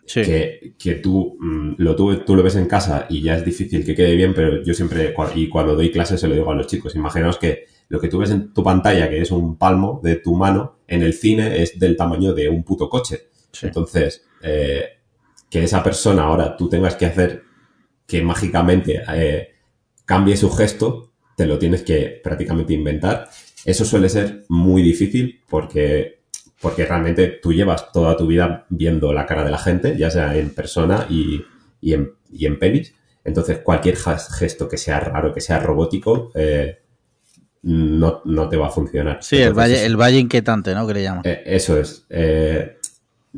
Sí. que, que tú, mm, lo, tú, tú lo ves en casa y ya es difícil que quede bien, pero yo siempre, y cuando doy clases se lo digo a los chicos, imaginaos que lo que tú ves en tu pantalla, que es un palmo de tu mano, en el cine es del tamaño de un puto coche. Sí. Entonces, eh, que esa persona ahora tú tengas que hacer que mágicamente eh, cambie su gesto, te lo tienes que prácticamente inventar. Eso suele ser muy difícil porque, porque realmente tú llevas toda tu vida viendo la cara de la gente, ya sea en persona y, y en, y en pelis. Entonces, cualquier gesto que sea raro, que sea robótico, eh, no, no te va a funcionar. Sí, el valle, el valle inquietante, ¿no? Que le llaman. eh, eso es. Eh,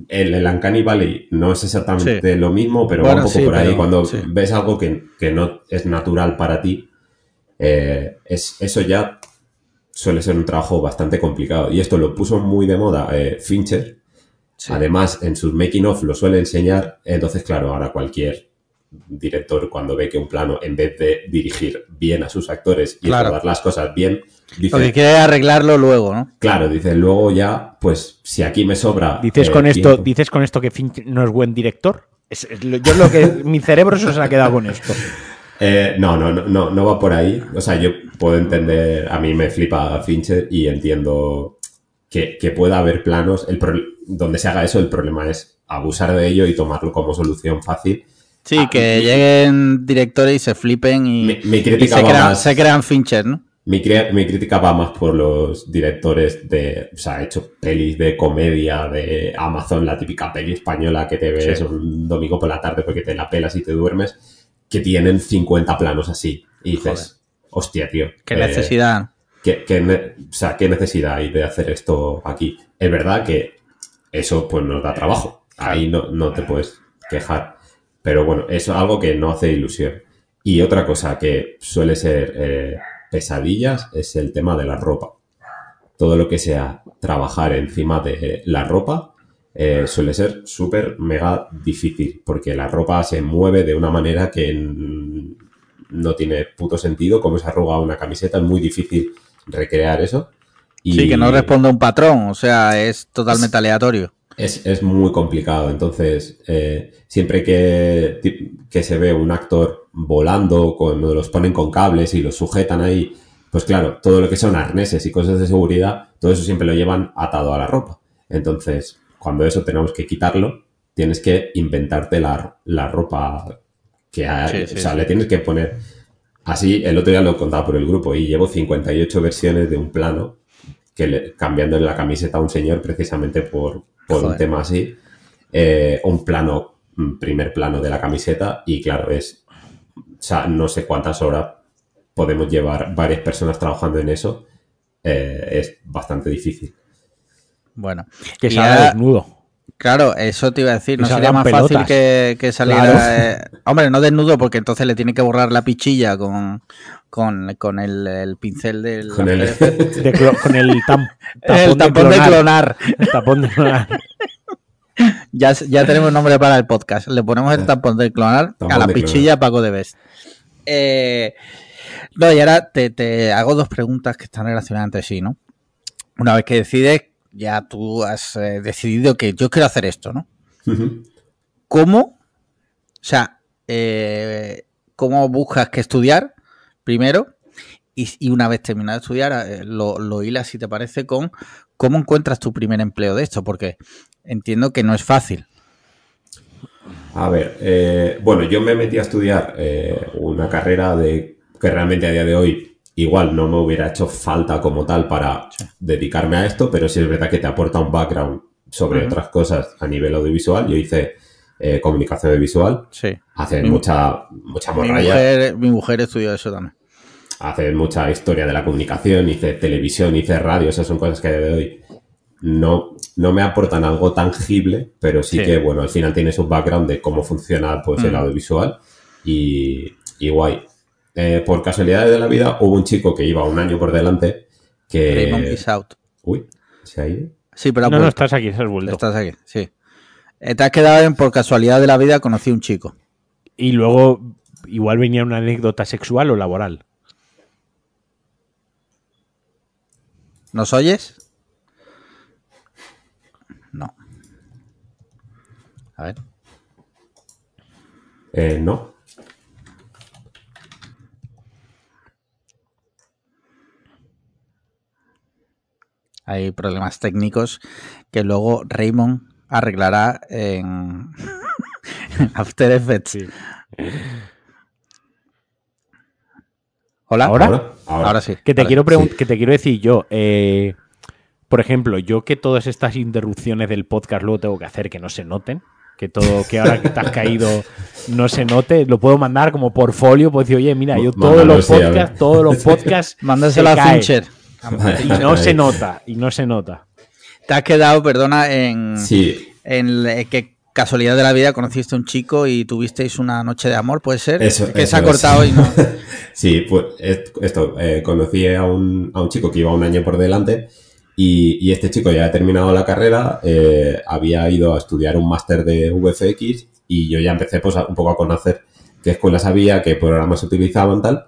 el, el Uncanny Valley no es exactamente lo mismo, pero Bueno, va un poco sí, por ahí. pero- Cuando sí. ves algo que, que no es natural para ti, eh, es, eso ya suele ser un trabajo bastante complicado. Y esto lo puso muy de moda eh, Fincher. Además, en sus making of lo suele enseñar. Entonces, claro, ahora cualquier director cuando ve que un plano, en vez de dirigir bien a sus actores y Claro. las cosas bien, dice, Lo que quiere arreglarlo luego, ¿no? Claro, dice, luego ya, pues, si aquí me sobra. ¿Dices eh, con esto, tiempo- dices con esto que Finch no es buen director? Es- es lo- yo lo que mi cerebro se ha quedado con esto. Eh, no, no, no, no, no va por ahí. O sea, yo puedo entender, a mí me flipa Fincher y entiendo que, que pueda haber planos. El pro- donde se haga eso, el problema es abusar de ello y tomarlo como solución fácil. Sí, Ah, que mi- lleguen directores y se flipen y, Mi, mi y crítica se, crean, más- se crean Fincher, ¿no? Mi, mi crítica va más por los directores de, o sea, he hecho pelis de comedia de Amazon, la típica peli española que te ves Sí. un domingo por la tarde porque te la pelas y te duermes, que tienen 50 planos así. Y dices, hostia, tío. Qué eh, necesidad. ¿qué, o sea, ¿qué necesidad hay de hacer esto aquí? Es verdad que eso pues nos da trabajo. Ahí no, no te puedes quejar. Pero bueno, eso es algo que no hace ilusión. Y otra cosa que suele ser eh, pesadillas es el tema de la ropa. Todo lo que sea trabajar encima de la ropa eh, suele ser súper mega difícil porque la ropa se mueve de una manera que no tiene puto sentido. Como se arruga una camiseta, es muy difícil recrear eso. Y Sí, que no responde a un patrón, o sea, es totalmente aleatorio. Es, es muy complicado. Entonces, eh, siempre que, que se ve un actor volando, cuando los ponen con cables y los sujetan ahí, pues claro, todo lo que son arneses y cosas de seguridad, todo eso siempre lo llevan atado a la ropa. Entonces, cuando eso tenemos que quitarlo, tienes que inventarte la, la ropa que hay. Sí, sí, o sea, sí. le tienes que poner... Así, el otro día lo contaba por el grupo y llevo 58 versiones de un plano que le, cambiándole la camiseta a un señor precisamente por, por un tema así. Eh, un plano, un primer plano de la camiseta y claro, es, o sea, no sé cuántas horas podemos llevar varias personas trabajando en eso. Eh, es bastante difícil. Bueno, Que salga desnudo. Claro, eso te iba a decir. ¿No sería más pelotas. fácil que, que saliera. Claro. eh, hombre, no desnudo, porque entonces le tiene que borrar la pichilla con, con, con el, el pincel del. Con el, De clo- con el tam- el tampón de clonar. El tapón de clonar. Ya, ya tenemos nombre para el podcast. Le ponemos el tampón de clonar Tampón a la de pichilla Paco de Best. Eh, no, y ahora te, te hago dos preguntas que están relacionadas entre sí, ¿no? Una vez que decides, ya tú has eh, decidido que yo quiero hacer esto, ¿no? ¿Cómo? O sea, eh, ¿cómo buscas que estudiar primero? Y, y una vez terminado de estudiar, eh, lo, lo hilas, si te parece, con cómo encuentras tu primer empleo de esto, porque entiendo que no es fácil. A ver, eh, bueno, yo me metí a estudiar eh, una carrera de que realmente a día de hoy igual no me hubiera hecho falta como tal para dedicarme a esto, pero sí es verdad que te aporta un background sobre otras cosas a nivel audiovisual. Yo hice eh, comunicación audiovisual, Sí. hace Mi- mucha, mucha Mi morralla, mujer, mi mujer estudió eso también. hace mucha historia de la comunicación, hice televisión, hice radio, esas son cosas que a día de hoy no, no me aportan algo tangible, pero sí, Sí. que, bueno, al final tienes un background de cómo funciona pues, el Mm. audiovisual y, y guay. Eh, por casualidades de la vida, hubo un chico que iba un año por delante Raymond que... is out. Uy, ¿se ha ido? Sí, pero No, no, estás aquí, has vuelto. estás aquí, sí. Eh, Te has quedado en por casualidad de la vida conocí un chico. Y luego, igual venía una anécdota sexual o laboral. ¿Nos oyes? No. A ver. Eh, no. Hay problemas técnicos que luego Raymond arreglará en After Effects. Hola. ¿Ahora? Ahora, Ahora sí. Que te quiero sí. que te quiero decir yo, eh, por ejemplo, yo que todas estas interrupciones del podcast luego tengo que hacer que no se noten, que todo, que ahora que te has caído no se note, lo puedo mandar como portfolio, pues decir, oye, mira, yo todos Mándalo, los sí, podcasts, todos los podcasts Mándaselo se a. Fincher. Y no se nota, y no se nota. Te has quedado, perdona, en, Sí, en le- que casualidad de la vida conociste a un chico y tuvisteis una noche de amor, ¿puede ser? Eso- que eso se ha es. cortado y no. Sí, pues est- esto, eh, conocí a un, a un chico que iba un año por delante y, y este chico ya ha terminado la carrera, eh, había ido a estudiar un máster de VFX y yo ya empecé pues, a- un poco a conocer qué escuelas había, qué programas se utilizaban tal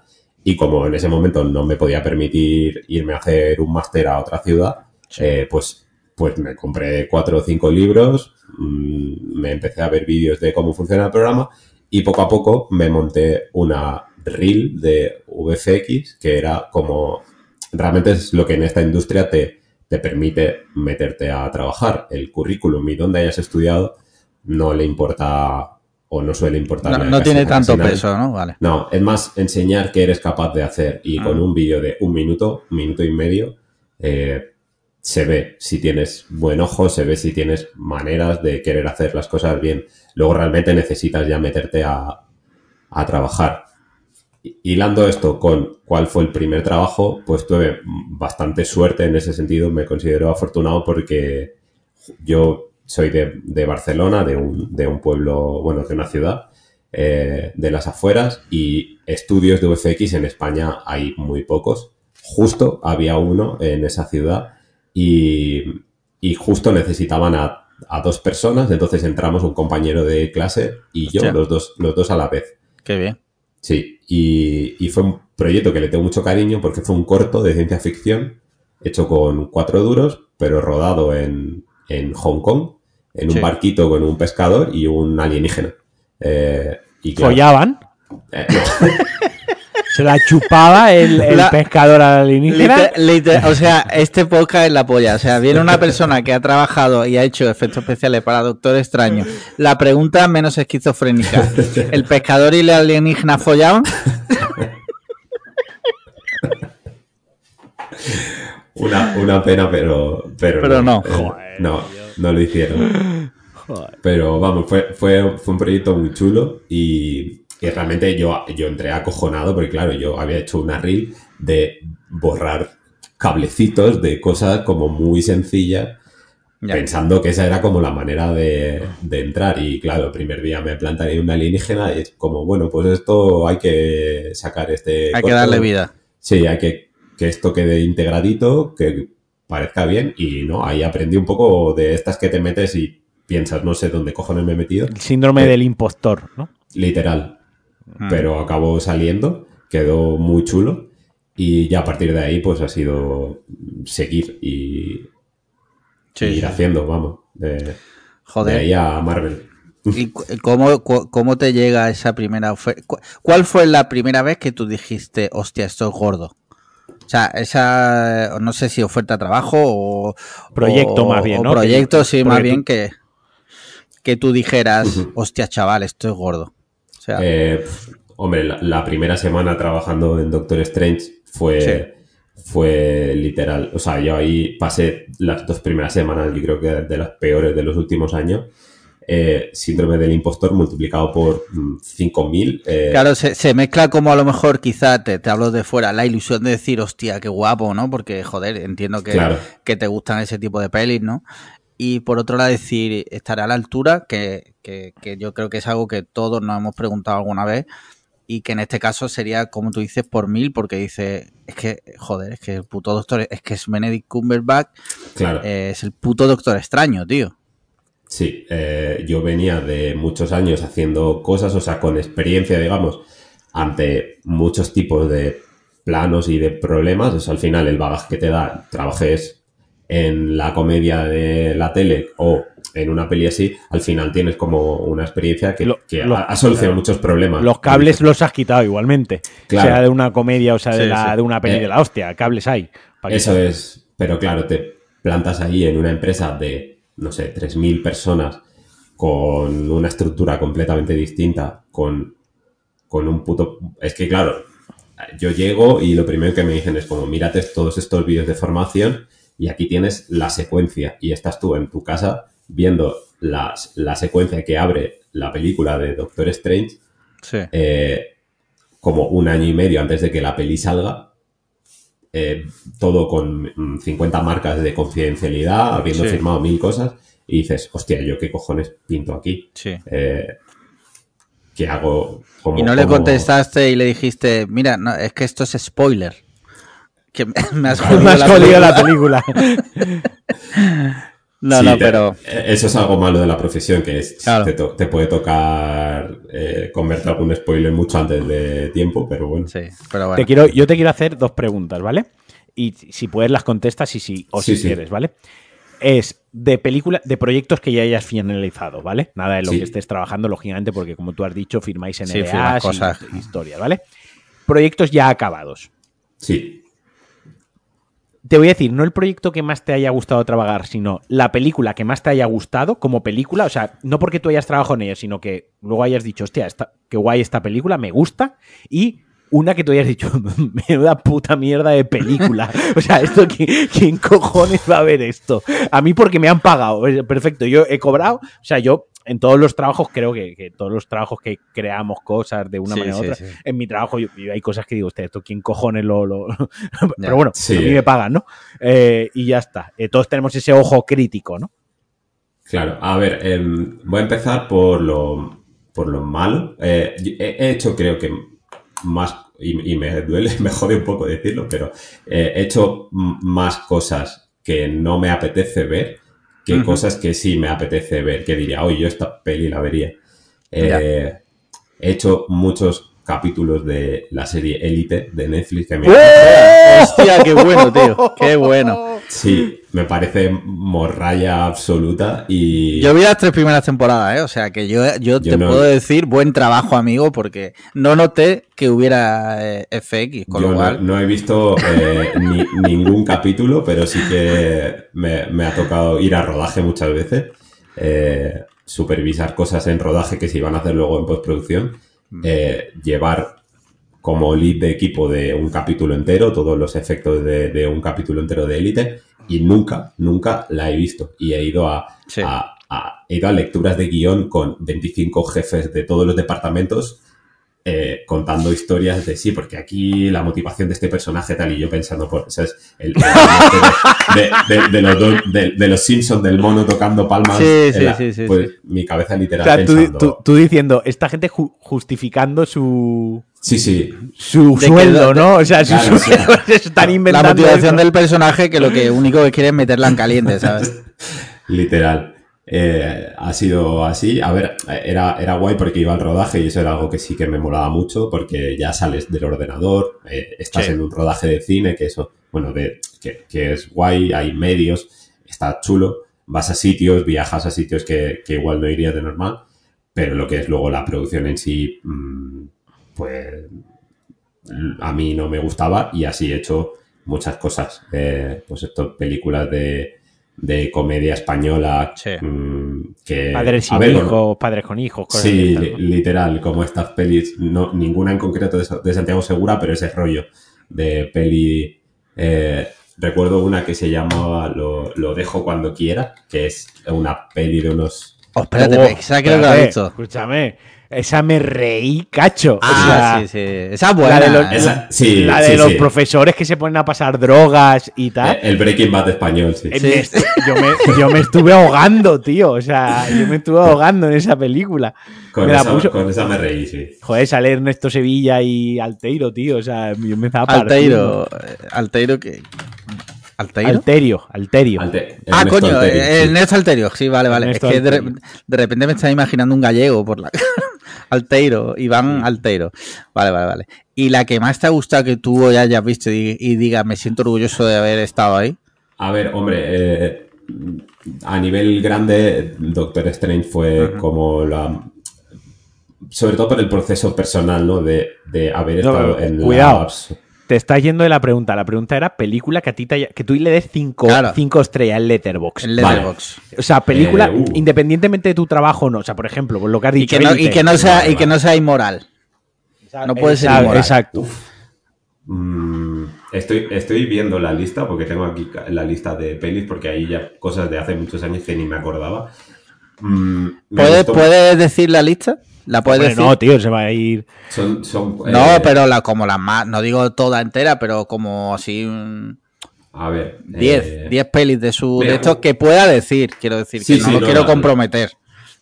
y como en ese momento no me podía permitir irme a hacer un máster a otra ciudad, eh, pues, pues me compré cuatro o cinco libros, mm, me empecé a ver vídeos de cómo funciona el programa y poco a poco me monté una reel de VFX que era como realmente es lo que en esta industria te, te permite meterte a trabajar. El currículum y dónde hayas estudiado no le importa o no suele importar. No, no tiene tanto peso, ¿no? Vale. No, es más enseñar qué eres capaz de hacer y con Ah. un vídeo de un minuto, un minuto y medio, eh, se ve si tienes buen ojo, se ve si tienes maneras de querer hacer las cosas bien. Luego realmente necesitas ya meterte a, a trabajar. Hi- Hilando esto con cuál fue el primer trabajo, pues tuve bastante suerte en ese sentido, me considero afortunado porque yo soy de, de Barcelona, de un, de un pueblo, bueno, de una ciudad, eh, de las afueras, y estudios de VFX en España hay muy pocos. Justo había uno en esa ciudad y, y justo necesitaban a, a dos personas, entonces entramos un compañero de clase y yo, los dos, los dos a la vez. Qué bien. Sí, y, y fue un proyecto que le tengo mucho cariño porque fue un corto de ciencia ficción hecho con cuatro duros, pero rodado en, en Hong Kong, en un Sí. barquito con un pescador y un alienígena. Eh, y claro, Follaban, eh, no, se la chupaba el, el La- pescador alienígena. Liter- liter- o sea, este podcast es la polla. O sea, viene una persona que ha trabajado y ha hecho efectos especiales para Doctor Extraño. La pregunta menos esquizofrénica. ¿El pescador y el alienígena follaban? una, una pena, pero, pero, Pero no. eh, Joder, no, no lo hicieron. Pero vamos, fue, fue, fue un proyecto muy chulo y, y realmente yo, yo entré acojonado porque claro, yo había hecho una reel de borrar cablecitos de cosas como muy sencillas Ya. pensando que esa era como la manera de, de entrar y claro, el primer día me plantan ahí una alienígena y es como, bueno, pues esto hay que sacar este... Hay que darle vida. Sí, hay que que esto quede integradito, que parezca bien y no, ahí aprendí un poco de estas que te metes y piensas, no sé dónde cojones me he metido, El síndrome Eh. del impostor, ¿no? literal, Mm. pero acabó saliendo, quedó muy chulo y ya a partir de ahí pues ha sido seguir y, Sí, y ir sí. haciendo, vamos, de, de Joder. ahí a Marvel. ¿Y cómo, cómo te llega esa primera oferta? ¿Cuál fue la primera vez que tú dijiste, hostia, esto es gordo? O sea, esa, no sé si oferta de trabajo o... Proyecto o- más bien, o ¿no? proyecto, sí, más bien que, que tú dijeras, hostia, chaval, esto es gordo. O sea, Eh, hombre, la, la primera semana trabajando en Doctor Strange fue, fue literal. O sea, yo ahí pasé las dos primeras semanas, yo creo que de las peores de los últimos años. Eh, síndrome del impostor multiplicado por 5.000. Eh, claro, se, mezcla como a lo mejor, quizá te, te, hablo de fuera, la ilusión de decir, hostia, qué guapo, ¿no? Porque, joder, entiendo que, que te gustan ese tipo de pelis, ¿no? Y por otro lado, decir, estará a la altura, que, que, que yo creo que es algo que todos nos hemos preguntado alguna vez y que en este caso sería, como tú dices, por mil, porque dice, es que, joder, es que el puto doctor, es que es Benedict Cumberbatch, claro. Eh, es el puto doctor extraño, tío. Sí, eh, yo venía de muchos años haciendo cosas, o sea, con experiencia, digamos, ante muchos tipos de planos y de problemas, o sea, al final el bagaje que te da, trabajes en la comedia de la tele o en una peli así, al final tienes como una experiencia que, ha, solucionado muchos problemas. Los cables los has quitado igualmente. Sea de una comedia o sea de, la, de una peli de la hostia, cables hay. Eso es, pero claro, te plantas ahí en una empresa de, no sé, 3.000 personas con una estructura completamente distinta, con, con un puto... Es que claro, yo llego y lo primero que me dicen es como, mírate todos estos vídeos de formación y aquí tienes la secuencia y estás tú en tu casa viendo la, la secuencia que abre la película de Doctor Strange eh, como un año y medio antes de que la peli salga. Eh, todo con 50 marcas de confidencialidad, habiendo firmado mil cosas, y dices, hostia, ¿yo qué cojones pinto aquí? Eh, ¿Qué hago? y no le contestaste y le dijiste, mira, no, es que esto es spoiler. Que me has jodido, la película. No, no, pero. Eso es algo malo de la profesión, que es, te, puede tocar eh, convertir algún spoiler mucho antes de tiempo, pero bueno. Sí, pero bueno. Te quiero, yo te quiero hacer dos preguntas, ¿vale? Y si puedes las contestas y si, o si quieres, ¿vale? Es de película, de proyectos que ya hayas finalizado, ¿vale? Nada de lo que estés trabajando, lógicamente, porque como tú has dicho, firmáis en el cosas. y historias, ¿vale? Proyectos ya acabados. Sí te voy a decir, no el proyecto que más te haya gustado trabajar, sino la película que más te haya gustado como película. O sea, no porque tú hayas trabajado en ella, sino que luego hayas dicho, hostia, esta, qué guay esta película, me gusta. Y una que tú hayas dicho, menuda puta mierda de película. O sea, esto, ¿quién, cojones va a ver esto? A mí porque me han pagado. Perfecto, yo he cobrado. O sea, yo en todos los trabajos, creo que, todos los trabajos que creamos cosas de una manera u otra, en mi trabajo yo, hay cosas que digo, usted, esto quién cojones lo... lo... Pero bueno, a mí me pagan, ¿no? Eh, y ya está. Eh, todos tenemos ese ojo crítico, ¿no? Claro, a ver, em, voy a empezar por lo, por lo malo. Eh, he hecho, creo que más, y, me duele, me jode un poco decirlo, pero he hecho más cosas que no me apetece ver que cosas que sí me apetece ver, que diría, oye, yo esta peli la vería. Eh, he hecho muchos capítulos de la serie Élite de Netflix que me... ¡Eh! ¡Hostia, qué bueno, tío! ¡Qué bueno! Sí, me parece morralla absoluta y... Yo vi las tres primeras temporadas, ¿eh? O sea, que yo, yo, te puedo decir buen trabajo, amigo, porque no noté que hubiera eh, FX, con yo lo cual... No, he visto eh, ningún capítulo, pero sí que me, ha tocado ir a rodaje muchas veces, eh, supervisar cosas en rodaje que se iban a hacer luego en postproducción, llevar como lead de equipo de un capítulo entero, todos los efectos de, un capítulo entero de élite, y nunca, nunca la he visto. Y he ido a, he ido a lecturas de guion con 25 jefes de todos los departamentos eh, contando historias de sí, porque aquí la motivación de este personaje tal y yo pensando por ¿sabes? El, de, los de, los Simpsons del mono tocando palmas sí, sí, sí, pues mi cabeza literal o sea, tú, diciendo esta gente justificando su Sí, sí. Su sueldo, ¿no? O sea, su sueldo están inventando. La motivación del personaje que lo que único que quiere es meterla en caliente, ¿sabes? Literal. Eh, ha sido así. A ver, era, era guay porque iba al rodaje y eso era algo que sí que me molaba mucho porque ya sales del ordenador, eh, estás en un rodaje de cine, que eso, bueno, de, que, es guay, hay medios, está chulo, vas a sitios, viajas a sitios que, igual no irías de normal, pero lo que es luego la producción en sí, mm, pues a mí no me gustaba y así he hecho muchas cosas. Eh, pues esto, películas de, de comedia española mm, que... Padres y hijos, padres con hijos. sí, literal, como estas pelis, no, ninguna en concreto de, Santiago Segura, pero ese rollo de peli. eh, recuerdo una que se llamaba Lo, Lo dejo cuando quiera, que es una peli de unos. Oh, espérate, Oh, creo que lo he espérate, visto. Escúchame, esa me reí, cacho. Ah, O sea, sí, sí. Esa es buena. la de los-. Esa- sí, la de sí, los sí. profesores que se ponen a pasar drogas y tal. Eh, El Breaking Bad español, sí. Eh, yo, me, yo me estuve ahogando, tío. O sea, yo me estuve ahogando en esa película. Con me esa, puso- con esa me reí, sí. Joder, sale Ernesto Sevilla y Alteiro, tío. O sea, yo me estaba partiendo. Alteiro. eh, Alteiro que. ¿Alteiro? Alterio, Alterio. Alte- Ah, coño, Alterio, eh, sí. Ernesto Alterio, sí, vale, vale. Ernesto es que de, de repente me estaba imaginando un gallego por la Alteiro, Iván Alteiro. Vale, vale, vale. Y la que más te ha gustado que tú ya hayas visto y, y diga, me siento orgulloso de haber estado ahí. A ver, hombre, eh, a nivel grande, Doctor Strange fue como la. Sobre todo por el proceso personal, ¿no? De, de haber estado en cuidado. labs. Te estás yendo de la pregunta. La pregunta era película que a ti te haya- que tú le des cinco, Claro. cinco estrellas en Letterboxd. En Vale. Letterboxd. O sea, película, Eh, uh. independientemente de tu trabajo o no. O sea, por ejemplo, por lo que has Y dicho. que, no, y que no sea, Vale, y que no sea inmoral. no puede ser inmoral. Exacto. Mm, estoy, estoy viendo la lista, porque tengo aquí la lista de pelis, porque ahí ya cosas de hace muchos años que ni me acordaba. Mm, me ¿Puedes, ¿Puedes decir la lista? ¿La puedes Hombre, decir? no, tío, se va a ir. Son, son, No, eh, pero la, como las más, no digo toda entera, pero como así un A ver. 10, eh, 10 pelis de su mira, de estos que pueda decir, quiero decir, Sí, que no lo quiero comprometer.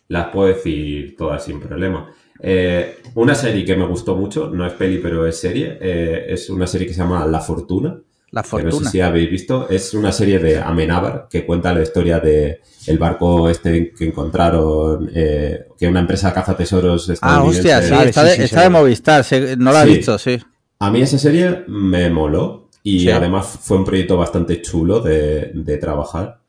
Las puedo decir todas sin problema. Eh, una serie que me gustó mucho, no es peli, pero es serie, eh, es una serie que se llama La Fortuna. La fortuna. no sé si habéis visto. Es una serie de Amenábar que cuenta la historia de el barco este que encontraron, eh, que una empresa caza tesoros Ah, hostia, sí, está, sí, de, sí, está de. Movistar, no la he Sí. visto, sí. A mí esa serie me moló y Sí. además fue un proyecto bastante chulo de, de trabajar.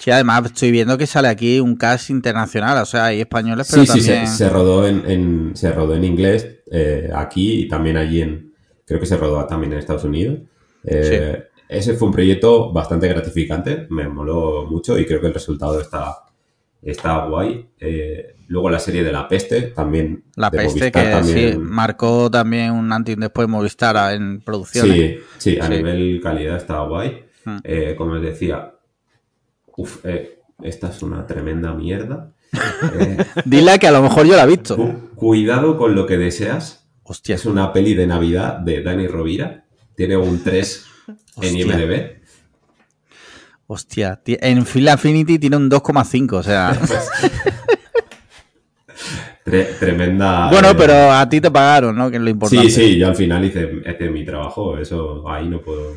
Sí, además estoy viendo que sale aquí un cast internacional, o sea, hay españoles, pero Sí, sí, se, también... se rodó en, en- se rodó en inglés eh, aquí y también allí en, creo que se rodó también en Estados Unidos. Eh, Ese fue un proyecto bastante gratificante, me moló mucho y creo que el resultado está, está guay. Eh, luego la serie de La Peste también. La de peste Movistar que también. sí, marcó también un antes y un después Movistar en producciones. Sí, sí, a Sí. nivel calidad está guay. Mm. Eh, como os decía, uf, eh, esta es una tremenda mierda. Dile que a lo mejor yo la he visto. cu- cuidado con lo que deseas. Hostia, Es una peli de Navidad de Dani Rovira. Tiene un 3 en. IMDb. hostia. ti- En Film Affinity tiene un 2,5, o sea... Tre- tremenda. bueno, eh, pero a ti te pagaron, ¿no? Que es lo importante. Sí, sí, yo al final hice, hice mi trabajo. Eso ahí no puedo.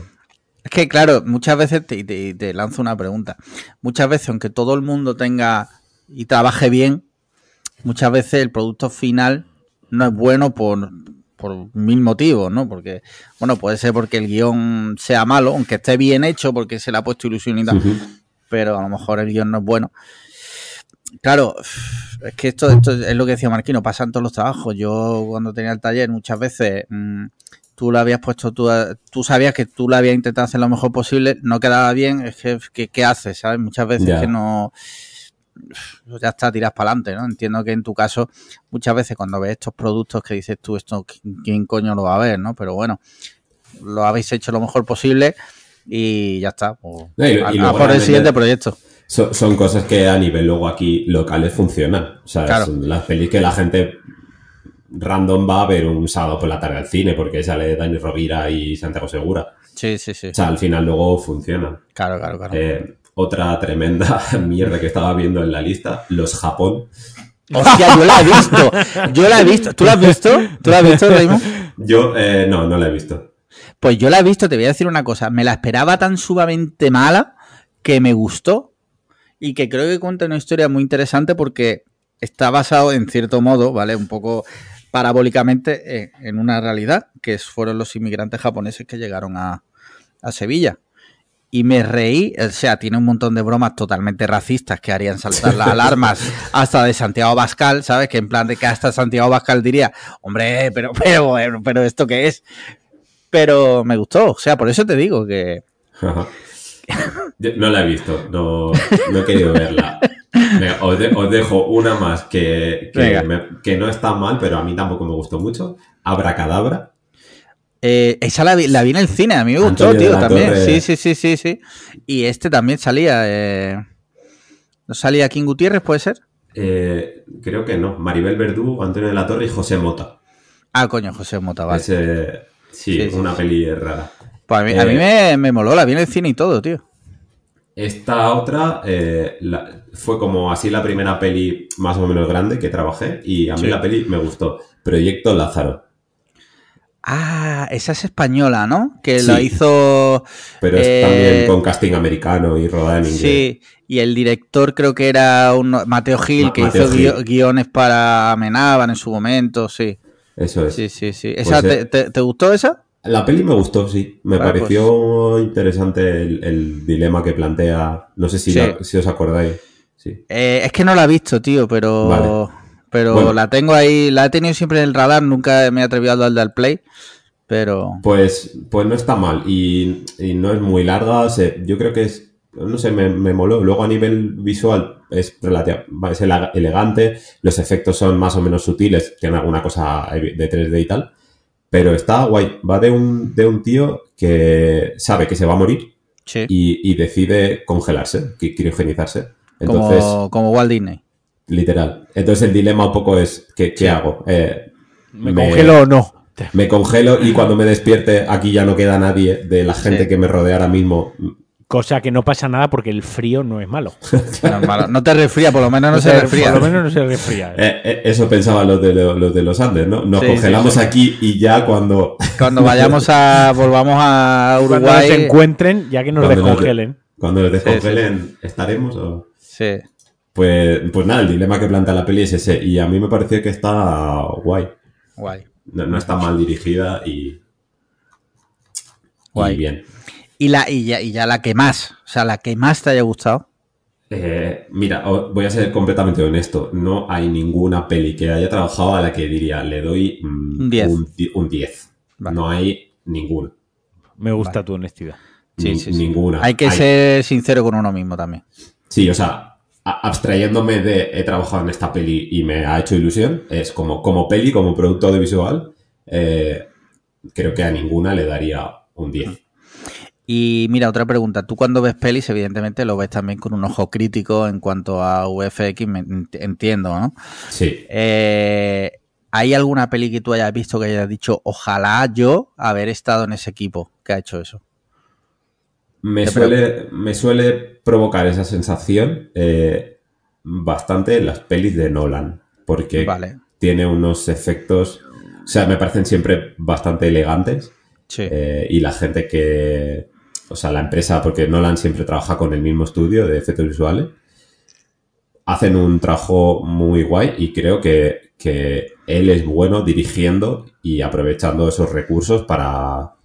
Es que, claro, muchas veces te, te- te lanzo una pregunta. Muchas veces, aunque todo el mundo tenga y trabaje bien, muchas veces el producto final no es bueno por, por mil motivos, ¿no? Porque, bueno, puede ser porque el guion sea malo, aunque esté bien hecho, porque se le ha puesto ilusión y tal, pero a lo mejor el guion no es bueno. Claro, es que esto, esto es lo que decía Marquino, pasa en todos los trabajos. Yo cuando tenía el taller muchas veces mm, tú lo habías puesto, tú, tú sabías que tú lo habías intentado hacer lo mejor posible, no quedaba bien, es que, ¿qué haces? ¿Sabes? Muchas veces que no... Ya está, tiras para adelante, ¿no? Entiendo que en tu caso, muchas veces cuando ves estos productos que dices tú, esto, ¿quién coño lo va a ver, no? Pero bueno, lo habéis hecho lo mejor posible y ya está. pues, No, y- y a- a luego por el siguiente proyecto. Son, son cosas que a nivel luego aquí locales funcionan. O sea, Claro. son las pelis que la gente random va a ver un sábado por la tarde al cine porque sale Dani Rovira y Santiago Segura. Sí, sí, sí. O sea, al final luego funcionan. Claro, claro, claro. Eh, otra tremenda mierda que estaba viendo en la lista, Los Japón. Hostia, yo la he visto. Yo la he visto. ¿Tú la has visto? ¿Tú la has visto, Raymond? Yo eh, no, no la he visto. Pues yo la he visto, te voy a decir una cosa. Me la esperaba tan sumamente mala que me gustó y que creo que cuenta una historia muy interesante porque está basado en cierto modo, ¿vale? Un poco parabólicamente eh, en una realidad, que fueron los inmigrantes japoneses que llegaron a, a Sevilla. Y me reí, o sea, tiene un montón de bromas totalmente racistas que harían saltar las alarmas hasta de Santiago Bascal, ¿sabes? Que en plan de que hasta Santiago Bascal diría, hombre, pero, pero, pero, pero ¿esto qué es? Pero me gustó, o sea, por eso te digo que... No la he visto, no, no he querido verla. Venga, os, de- os dejo una más que, que, me- que no está mal, pero a mí tampoco me gustó mucho. Abracadabra. Eh, esa la vi, la vi en el cine, a mí me gustó, Antonio tío, también. Torre. Sí, sí, sí, sí, sí. Y este también salía. Eh... ¿No salía King Gutiérrez, puede ser? Eh, creo que no. Maribel Verdú, Antonio de la Torre y José Mota. Ah, coño, José Mota, vale. Ese- sí, Sí, es sí, una sí. peli rara. Pues a mí, a mí me, me moló, la vi en el cine y todo, tío. Esta otra la- fue como así la primera peli más o menos grande que trabajé y a mí la peli me gustó. Proyecto Lázaro. Ah, esa es española, ¿no? Que Sí. lo hizo. Pero es Eh, también con casting americano y rodada en inglés. Sí, y el director creo que era un Mateo Gil, Ma- que Mateo hizo Gil. guiones para Amenábar en su momento, sí. Eso es. Sí, sí, sí. Pues ¿Esa, eh, te, te- te gustó esa? La peli me gustó, sí. Me Vale, pareció interesante el, el dilema que plantea. No sé si, Sí. la- si os acordáis. Sí. Eh, es que no la he visto, tío, pero. Vale. Pero Bueno. la tengo ahí, la he tenido siempre en el radar, nunca me he atrevido a darle al play. Pero. Pues, pues no está mal y, y no es muy larga. se- yo creo que es, no sé, me, me moló. Luego a nivel visual es, relativa- es ele- elegante, los efectos son más o menos sutiles, tiene alguna cosa de 3D y tal, pero está guay. Va de un, de un tío que sabe que se va a morir Sí. y, y decide congelarse, criogenizarse. Entonces, como, como Walt Disney. Literal. Entonces el dilema un poco es, ¿qué, qué Sí. hago? Eh, ¿Me, congelo o no? me congelo y cuando me despierte aquí ya no queda nadie de la gente Sí. que me rodea ahora mismo. Cosa que no pasa nada porque el frío no es malo. No, es malo. No te resfría, por lo menos no, se te- resfría. Por lo menos no se resfría. Eh, eh, eso pensaban los de, lo- los de los Andes, ¿no? Nos Sí, congelamos sí, sí. aquí y ya cuando, Cuando vayamos a. volvamos a Cuando Uruguay. nos encuentren, ya que nos Cuando nos descongelen. cuando nos descongelen estaremos. o- Sí. Pues, pues nada, el dilema que plantea la peli es ese. Y a mí me pareció que está guay. Guay. No, no está mal dirigida y, Guay. y bien. Y, la, y, ya, y ya la que más, o sea, la que más te haya gustado. Eh, mira, voy a ser completamente honesto. No hay ninguna peli que haya trabajado a la que diría le doy mm, Un 10. Un, di- un 10. Vale. No hay ninguna. Me gusta Vale. tu honestidad. Sí, Ni- sí, sí. Ninguna. Hay que ser sincero con uno mismo también. Sí, o sea, abstrayéndome de he trabajado en esta peli y me ha hecho ilusión, es como, como peli, como producto audiovisual, eh, creo que a ninguna le daría un 10. Y mira, otra pregunta. Tú cuando ves pelis, evidentemente lo ves también con un ojo crítico en cuanto a VFX, me entiendo, ¿no? Sí. Eh, ¿Hay alguna peli que tú hayas visto que hayas dicho, ojalá yo haber estado en ese equipo que ha hecho eso? Me suele, me suele provocar esa sensación eh, bastante en las pelis de Nolan, porque Vale. tiene unos efectos, o sea, me parecen siempre bastante elegantes. Sí. Eh, y la gente que, o sea, la empresa, porque Nolan siempre trabaja con el mismo estudio de efectos visuales, hacen un trabajo muy guay y creo que, que él es bueno dirigiendo y aprovechando esos recursos para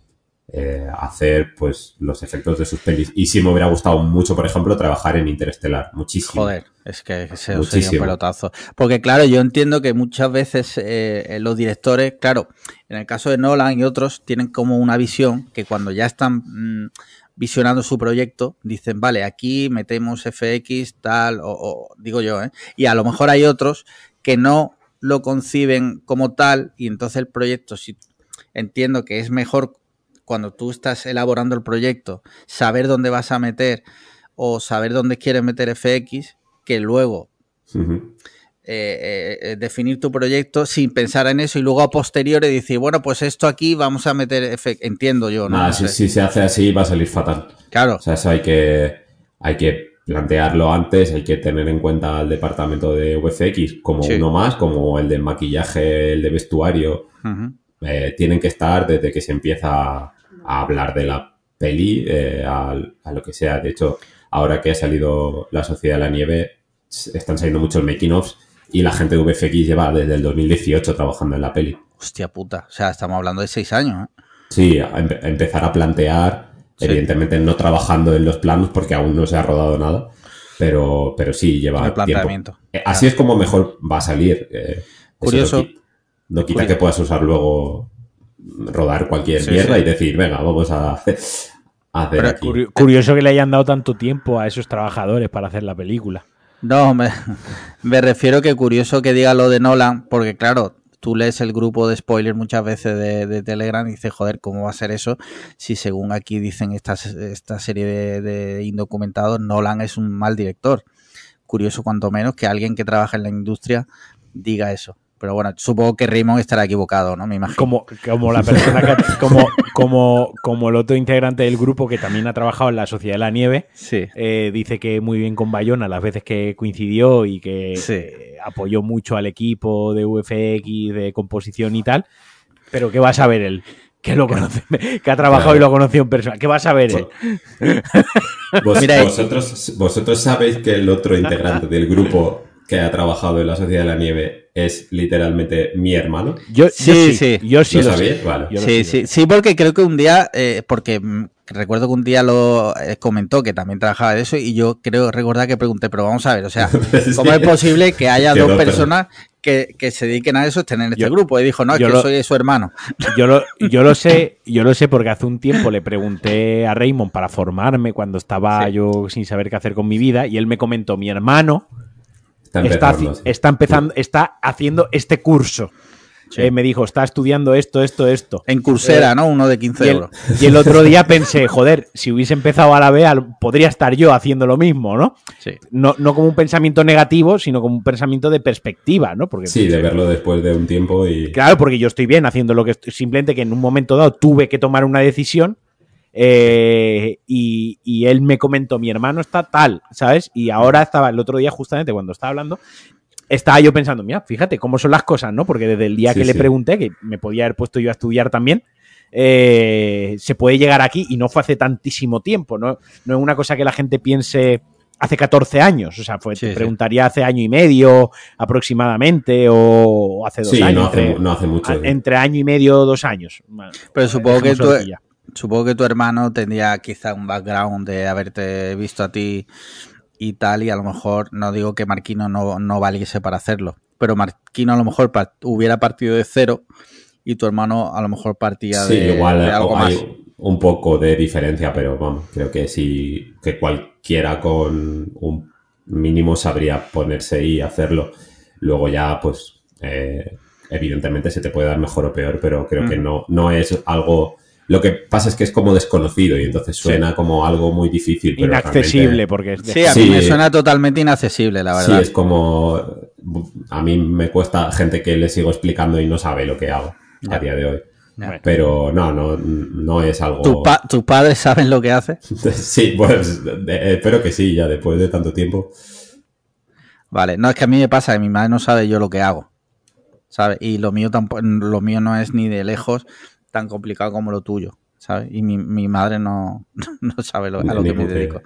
eh, hacer pues los efectos de sus pelis. Y sí me hubiera gustado mucho, por ejemplo, trabajar en Interestelar, muchísimo. Joder, es que ese sería un pelotazo. Porque claro, yo entiendo que muchas veces eh, los directores, claro, en el caso de Nolan y otros, tienen como una visión que cuando ya están mm, visionando su proyecto, dicen, vale, aquí metemos FX, tal, o, o- digo yo, ¿eh? Y a lo mejor hay otros que no lo conciben como tal y entonces el proyecto, si entiendo que es mejor cuando tú estás elaborando el proyecto, saber dónde vas a meter o saber dónde quieres meter FX, que luego Ujú. eh, eh, definir tu proyecto sin pensar en eso y luego a posteriori decir, bueno, pues esto aquí vamos a meter FX. Entiendo yo, ¿no? No si, se hace así va a salir fatal. Claro, O sea, eso hay que, hay que plantearlo antes, hay que tener en cuenta al departamento de VFX como Sí. uno más, como el de maquillaje, el de vestuario. Eh, tienen que estar desde que se empieza a hablar de la peli eh, a, lo que sea. De hecho, ahora que ha salido La Sociedad de la Nieve, están saliendo muchos making-offs y la gente de VFX lleva desde el 2018 trabajando en la peli. hostia puta. O sea, estamos hablando de seis años, ¿eh? Sí, a empe- a empezar a plantear, Sí. evidentemente no trabajando en los planos porque aún no se ha rodado nada, pero, pero sí lleva tiempo. Eh, Así es como mejor va a salir. eh, eso Curioso. No quita, no quita Curioso. que puedas usar luego rodar cualquier Sí, mierda sí. y decir, venga, vamos a, a hacer Pero aquí. Curi- Curioso que le hayan dado tanto tiempo a esos trabajadores para hacer la película. No, me, me refiero que curioso que diga lo de Nolan, porque claro, tú lees el grupo de spoilers muchas veces de, de Telegram y dices, joder, ¿cómo va a ser eso? Si según aquí dicen esta, esta serie de, de indocumentados, Nolan es un mal director. Curioso cuanto menos que alguien que trabaja en la industria diga eso. Pero bueno, supongo que Raymond estará equivocado, ¿no? Me imagino. Como, como la persona que, como, como, como el otro integrante del grupo que también ha trabajado en la Sociedad de la Nieve, Sí. eh, dice que muy bien con Bayona las veces que coincidió y que Sí. eh, apoyó mucho al equipo de UFX, de composición y tal. Pero ¿qué va a saber él? Que lo conoce, que ha trabajado Claro. y lo ha conocido en persona. ¿Qué va a saber él? Vos- vosotros, vosotros sabéis que el otro integrante del grupo que ha trabajado en la Sociedad de la Nieve es literalmente mi hermano. Yo, yo Sí, sí, sí. yo sí ¿Lo lo, sabíais? sé. Vale. Yo lo Sí, sé. sí, sí, porque creo que un día, eh, porque mm, recuerdo que un día lo eh, comentó que también trabajaba de eso y yo creo recordar que pregunté, pero vamos a ver, o sea, ¿cómo es posible que haya dos personas que, que se dediquen a eso, estén en este Yo- grupo? Y dijo, no, es yo que lo- soy su hermano. Yo lo, yo lo sé, yo lo sé porque hace un tiempo le pregunté a Raymond para formarme cuando estaba Sí. yo sin saber qué hacer con mi vida y él me comentó, mi hermano Está está, empezando, está empezando, está haciendo este curso. Sí. Eh, me dijo, está estudiando esto, esto, esto. En Coursera, Eh, ¿no? Uno de 15 Y el, euros. y el otro día pensé, joder, si hubiese empezado a la vez, al- podría estar yo haciendo lo mismo, ¿no? Sí. No, no como un pensamiento negativo, sino como un pensamiento de perspectiva, ¿no? Porque Sí, de verlo después de un tiempo y... Claro, porque yo estoy bien haciendo lo que estoy, simplemente que en un momento dado tuve que tomar una decisión eh, y, y él me comentó, mi hermano está tal, ¿sabes? Y ahora estaba el otro día, justamente cuando estaba hablando, estaba yo pensando, mira, fíjate cómo son las cosas, ¿no? Porque desde el día Sí, que le pregunté, que me podía haber puesto yo a estudiar también, eh, se puede llegar aquí y no fue hace tantísimo tiempo, ¿no? No es una cosa que la gente piense hace 14 años, o sea, fue, Sí, te sí. preguntaría hace año y medio aproximadamente o, hace dos Sí, años. no hace, entre- no hace mucho. a- entre año y medio, dos años. Pero supongo que tú. Supongo que tu hermano tendría quizá un background de haberte visto a ti y tal, y a lo mejor, no digo que Marquino no, no valiese para hacerlo, pero Marquino a lo mejor hubiera partido de cero y tu hermano a lo mejor partía Sí, de, igual de algo hay más. un poco de diferencia, pero vamos, creo que sí, que cualquiera con un mínimo sabría ponerse y hacerlo. Luego ya, pues, eh, evidentemente se te puede dar mejor o peor, pero creo que Mm. no, no es algo... Lo que pasa es que es como desconocido y entonces suena como algo muy difícil. Pero Inaccesible, realmente- porque es de- Sí, a Sí. mí me suena totalmente inaccesible, la Sí, verdad. es como... A mí me cuesta gente que le sigo explicando y no sabe lo que hago Ya. a día de hoy. Ya. Pero no, no, no es algo... ¿Tus pa- tus padres saben lo que hace? Sí, pues espero que sí, ya después de tanto tiempo. Vale, no es que a mí me pasa que mi madre no sabe yo lo que hago, ¿sabes? Y lo mío tampoco, lo mío no es ni de lejos tan complicado como lo tuyo, ¿sabes? Y mi, mi madre no, no sabe lo- a lo que me dedico.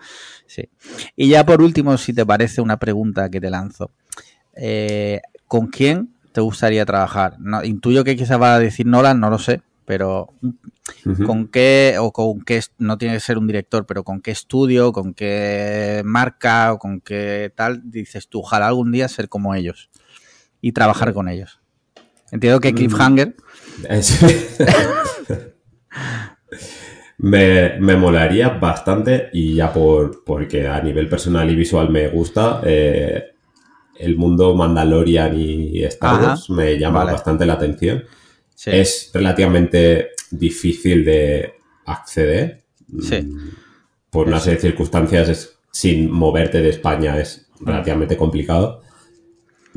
Sí. Y ya por último, si te parece una pregunta que te lanzo, Eh, ¿con quién te gustaría trabajar? No, intuyo que quizás va a decir Nolan, no lo sé, pero. ¿Con qué, o con qué, no tiene que ser un director, pero con qué estudio, con qué marca o con qué tal, dices tú, ojalá algún día ser como ellos y trabajar con ellos? Entiendo que Mm. Cliffhanger, me, me molaría bastante y ya por porque a nivel personal y visual me gusta eh, el mundo Mandalorian y Star Ajá. Wars me llama Vale. bastante la atención. sí, Es relativamente difícil de acceder. Sí. Mm, Por una serie de circunstancias, es- sin moverte de España es relativamente complicado.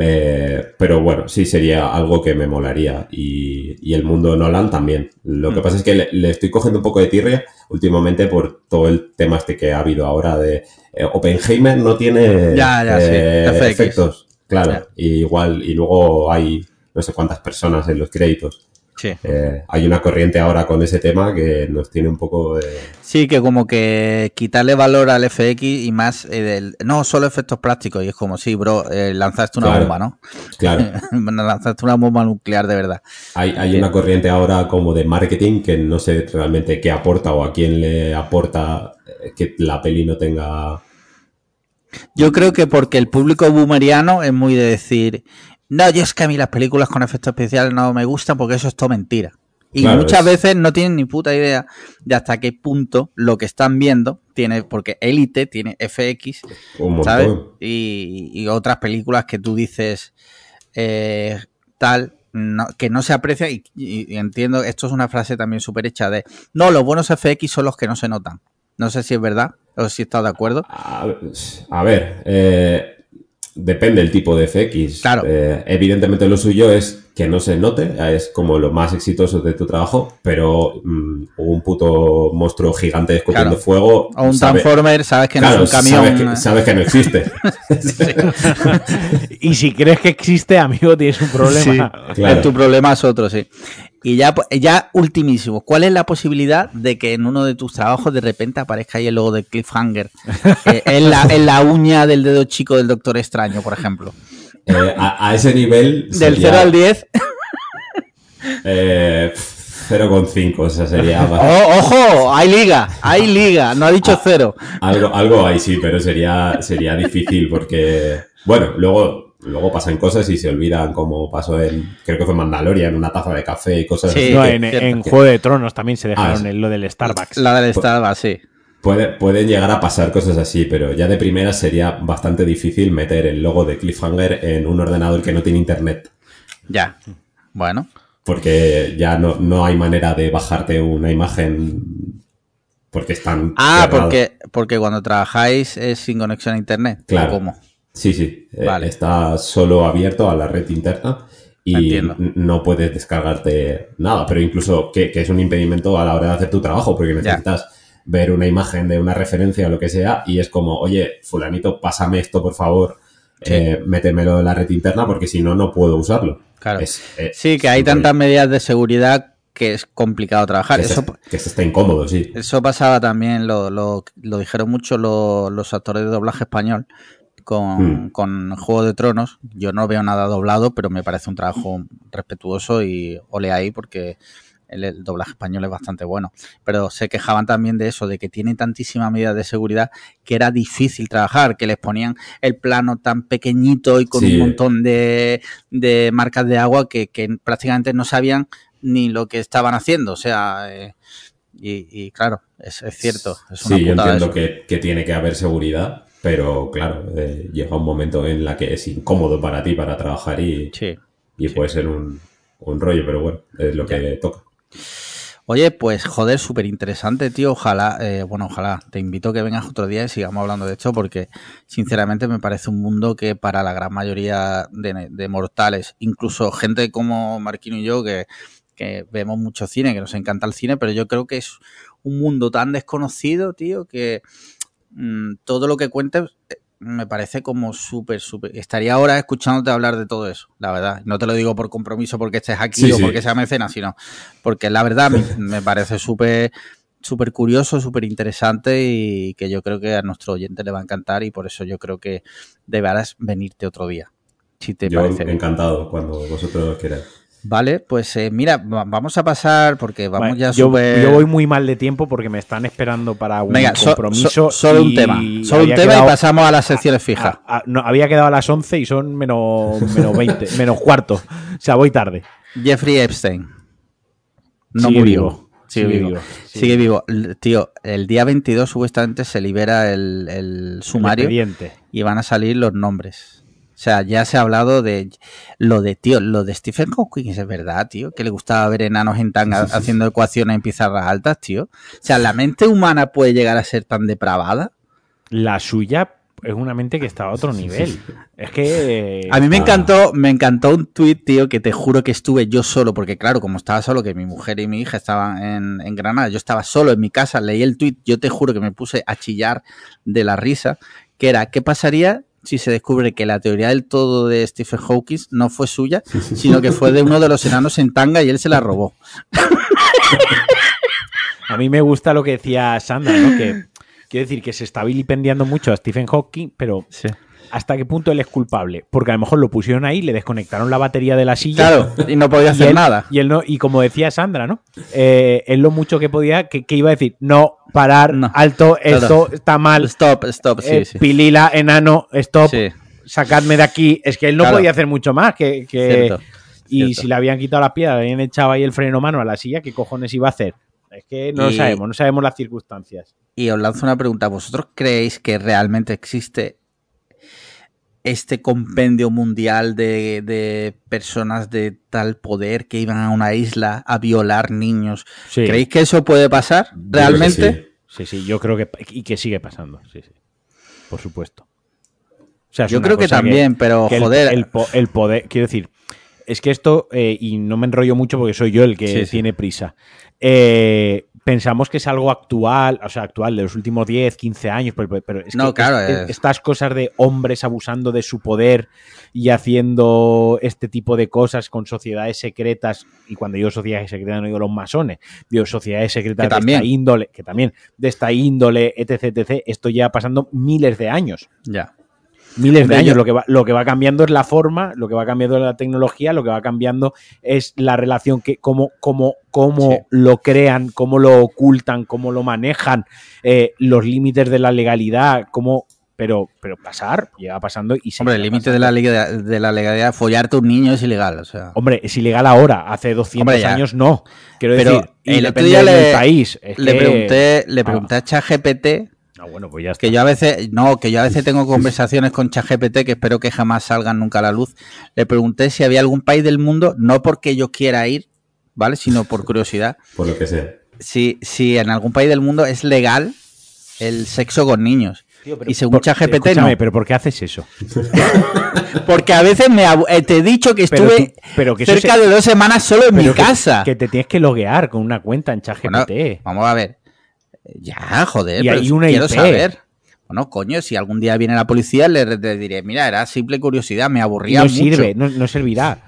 Eh, pero bueno, sí sería algo que me molaría. Y, y el mundo Nolan también. Lo que Mm. pasa es que le, le estoy cogiendo un poco de tirria últimamente por todo el tema este que ha habido ahora de eh, Oppenheimer no tiene Ya, ya, sí, eh, efectos. Claro, Ya. y igual, y luego hay no sé cuántas personas en los créditos. Sí. Eh, hay una corriente ahora con ese tema que nos tiene un poco de... Sí, que como que quitarle valor al FX y más eh, del, no, solo efectos prácticos. Y es como, sí, bro, eh, lanzaste una Claro. bomba, ¿no? Claro, lanzaste una bomba nuclear de verdad. hay, hay una corriente ahora como de marketing que no sé realmente qué aporta o a quién le aporta que la peli no tenga... Yo creo que porque el público boomeriano es muy de decir, no, yo es que a mí las películas con efectos especiales no me gustan porque eso es todo mentira. Y Claro, muchas es- veces no tienen ni puta idea de hasta qué punto lo que están viendo tiene, porque Elite tiene FX, Un. ¿sabes? Y, y otras películas que tú dices eh, tal, no, que no se aprecia y, y- y entiendo, esto es una frase también súper hecha de, no, los buenos FX son los que no se notan. No sé si es verdad o si estás de acuerdo. A, a ver, eh, depende del tipo de FX. Claro. Eh, evidentemente lo suyo es que no se note, es como lo más exitoso de tu trabajo, pero mm, un puto monstruo gigante escupiendo Claro. fuego. O un sabe- Transformer, sabes que claro, no es un camión. Sabes que, sabes que no existe. y si crees que existe, amigo, tienes un problema. Sí, Claro. tu problema es otro, sí. Y ya, ya ultimísimo, ¿cuál es la posibilidad de que en uno de tus trabajos de repente aparezca ahí el logo de Cliffhanger eh, en, la, en la uña del dedo chico del Doctor Extraño, por ejemplo? Eh, a, a ese nivel. Del sería, 0 al 10. eh, 0,5, o sea, sería ¡Oh, ¡Ojo! Hay liga, hay liga, no ha dicho cero. algo, algo ahí sí, pero sería, sería difícil porque, bueno, luego, luego pasan cosas y se olvidan como pasó en, creo que fue Mandalorian, una taza de café y cosas Sí. así. No, que en, Juego de Tronos también se dejaron Ah, el- lo del Starbucks. La del Starbucks, sí. Puede- pueden llegar a pasar cosas así, pero ya de primera sería bastante difícil meter el logo de Cliffhanger en un ordenador que no tiene internet. Ya. Bueno, Porque ya no, no hay manera de bajarte una imagen porque están. Ah, cerrados. porque, porque cuando trabajáis es sin conexión a internet. ¿o Claro. ¿Cómo? Sí, sí. eh, Vale. está solo abierto a la red interna y Entiendo. no puedes descargarte nada, pero incluso que, que es un impedimento a la hora de hacer tu trabajo porque Ya. necesitas ver una imagen de una referencia o lo que sea y es como, oye, fulanito, pásame esto, por favor, Sí. eh, métemelo en la red interna porque si no, no puedo usarlo. Claro. Es- eh, Sí, que hay tantas medidas de seguridad que es complicado trabajar. Que, Eso, se, que se está incómodo, sí. eso pasaba también, lo, lo, lo dijeron mucho lo- los actores de doblaje español con, Hmm. con Juego de Tronos. Yo no veo nada doblado, pero me parece un trabajo respetuoso y ole ahí porque el, el doblaje español es bastante bueno. Pero se quejaban también de eso, de que tiene tantísimas medidas de seguridad que era difícil trabajar, que les ponían el plano tan pequeñito y con Sí. un montón de, de marcas de agua que, que prácticamente no sabían ni lo que estaban haciendo. O sea, eh, y, y claro, es, es cierto. Es una Sí, yo entiendo que tiene que haber seguridad, pero claro, eh, llega un momento en la que es incómodo para ti para trabajar y, Sí. y puede ser un, un rollo, pero bueno, es lo que toca. Oye, pues joder, súper interesante, tío. Ojalá, eh, bueno, ojalá te invito a que vengas otro día y sigamos hablando de esto porque sinceramente me parece un mundo que para la gran mayoría de, de mortales, incluso gente como Marquino y yo que, que vemos mucho cine, que nos encanta el cine, pero yo creo que es un mundo tan desconocido, tío, que mm, todo lo que cuentes eh, me parece como súper, súper... Estaría ahora escuchándote hablar de todo eso, la verdad. No te lo digo por compromiso porque estés aquí Sí, o sí. porque sea mecenas, sino porque la verdad me, me parece súper súper curioso, súper interesante y que yo creo que a nuestro oyente le va a encantar y por eso yo creo que deberás venirte otro día, si te Yo parece. encantado cuando vosotros queráis. Vale, pues eh, mira, va- vamos a pasar porque vamos Vale, ya yo, súper... yo voy muy mal de tiempo porque me están esperando para un Venga, compromiso. so- solo un tema, solo un tema y pasamos a las secciones fijas. a- a- no, había quedado a las 11 y son menos, menos 20, menos cuarto. O sea, voy tarde. Jeffrey Epstein. No Sigue murió. vivo, Sigue, sigue vivo. vivo, Sigue vivo. Tío, el día 22 supuestamente se libera el, el sumario y van a salir los nombres. O sea, ya se ha hablado de lo de, tío, lo de Stephen Hawking, es verdad, tío, que le gustaba ver enanos en tanga haciendo ecuaciones en pizarras altas, tío. O sea, la mente humana puede llegar a ser tan depravada. La suya es una mente que está a otro nivel. Es que. A mí me encantó, me encantó un tuit, tío, que te juro que estuve yo solo, porque claro, como estaba solo, que mi mujer y mi hija estaban en, en Granada, yo estaba solo en mi casa, leí el tuit, yo te juro que me puse a chillar de la risa, que era, ¿qué pasaría si se descubre que la teoría del todo de Stephen Hawking no fue suya, sino que fue de uno de los enanos en tanga y él se la robó? A mí me gusta lo que decía Sandra, ¿no? Que quiero decir que se está vilipendiando mucho a Stephen Hawking, pero Sí. ¿Hasta qué punto él es culpable? Porque a lo mejor lo pusieron ahí, le desconectaron la batería de la silla. Claro, y no podía y hacer él, nada. Y él no, y como decía Sandra, ¿no? Eh, él lo mucho que podía, que, que iba a decir, no, parar, No. alto, esto está mal, Stop, stop, sí, eh, sí. pilila, enano, stop, Sí, sacadme de aquí. Es que él no Claro. podía hacer mucho más que. que- cierto. y cierto. si le habían quitado la piedra, le habían echado ahí el freno mano a la silla, ¿qué cojones iba a hacer? Es que no lo sabemos, no sabemos las circunstancias. Y os lanzo una pregunta. ¿Vosotros creéis que realmente existe este compendio mundial de, de personas de tal poder que iban a una isla a violar niños. Sí. ¿Creéis que eso puede pasar realmente? sí. Sí, sí, yo creo que. Y que sigue pasando, sí, sí. Por supuesto. O sea, es Yo creo que también, pero que joder. El, po- el poder. Quiero decir, es que esto, eh, y no me enrollo mucho porque soy yo el que sí. tiene prisa. eh, pensamos que es algo actual, o sea, actual de los últimos 10, 15 años, pero, pero es No, que claro, es- es- estas cosas de hombres abusando de su poder y haciendo este tipo de cosas con sociedades secretas, y cuando digo sociedades secretas no digo los masones, digo sociedades secretas Que de esta índole, que también, de esta índole, etc, etc, esto lleva pasando miles de años Ya. Miles de años. Lo, que va, lo que va cambiando es la forma, lo que va cambiando es la tecnología, lo que va cambiando es la relación, que cómo, cómo, cómo Sí. lo crean, cómo lo ocultan, cómo lo manejan, eh, los límites de la legalidad, cómo... Pero, pero pasar, lleva pasando y Hombre, el límite de la, liga- de la legalidad, follarte a un niño es ilegal. O sea. Hombre, es ilegal ahora, hace 200 Hombre, ya. años no. Quiero Pero decir, el otro día del le- país. es le que- pregunté, le Ah. pregunté a ChatGPT Ah, bueno, pues ya está. que yo a veces, no, que yo a veces tengo conversaciones con ChatGPT que espero que jamás salgan nunca a la luz. Le pregunté si había algún país del mundo, no porque yo quiera ir, ¿vale? Sino por curiosidad. Por lo que sea. Si, si en algún país del mundo es legal el sexo con niños. Tío, pero y según por- ChatGPT escúchame, no. pero ¿por qué haces eso? Porque a veces me eh, te he dicho que Pero estuve tú- pero que cerca se- de dos semanas solo en mi que- casa. Que te tienes que loguear con una cuenta en ChatGPT. Bueno, vamos a ver. Ya, joder, Y pero hay si una quiero IP. saber. Bueno, coño, si algún día viene la policía, le, le diré, mira, era simple curiosidad, me aburría no mucho. sirve, no, no servirá.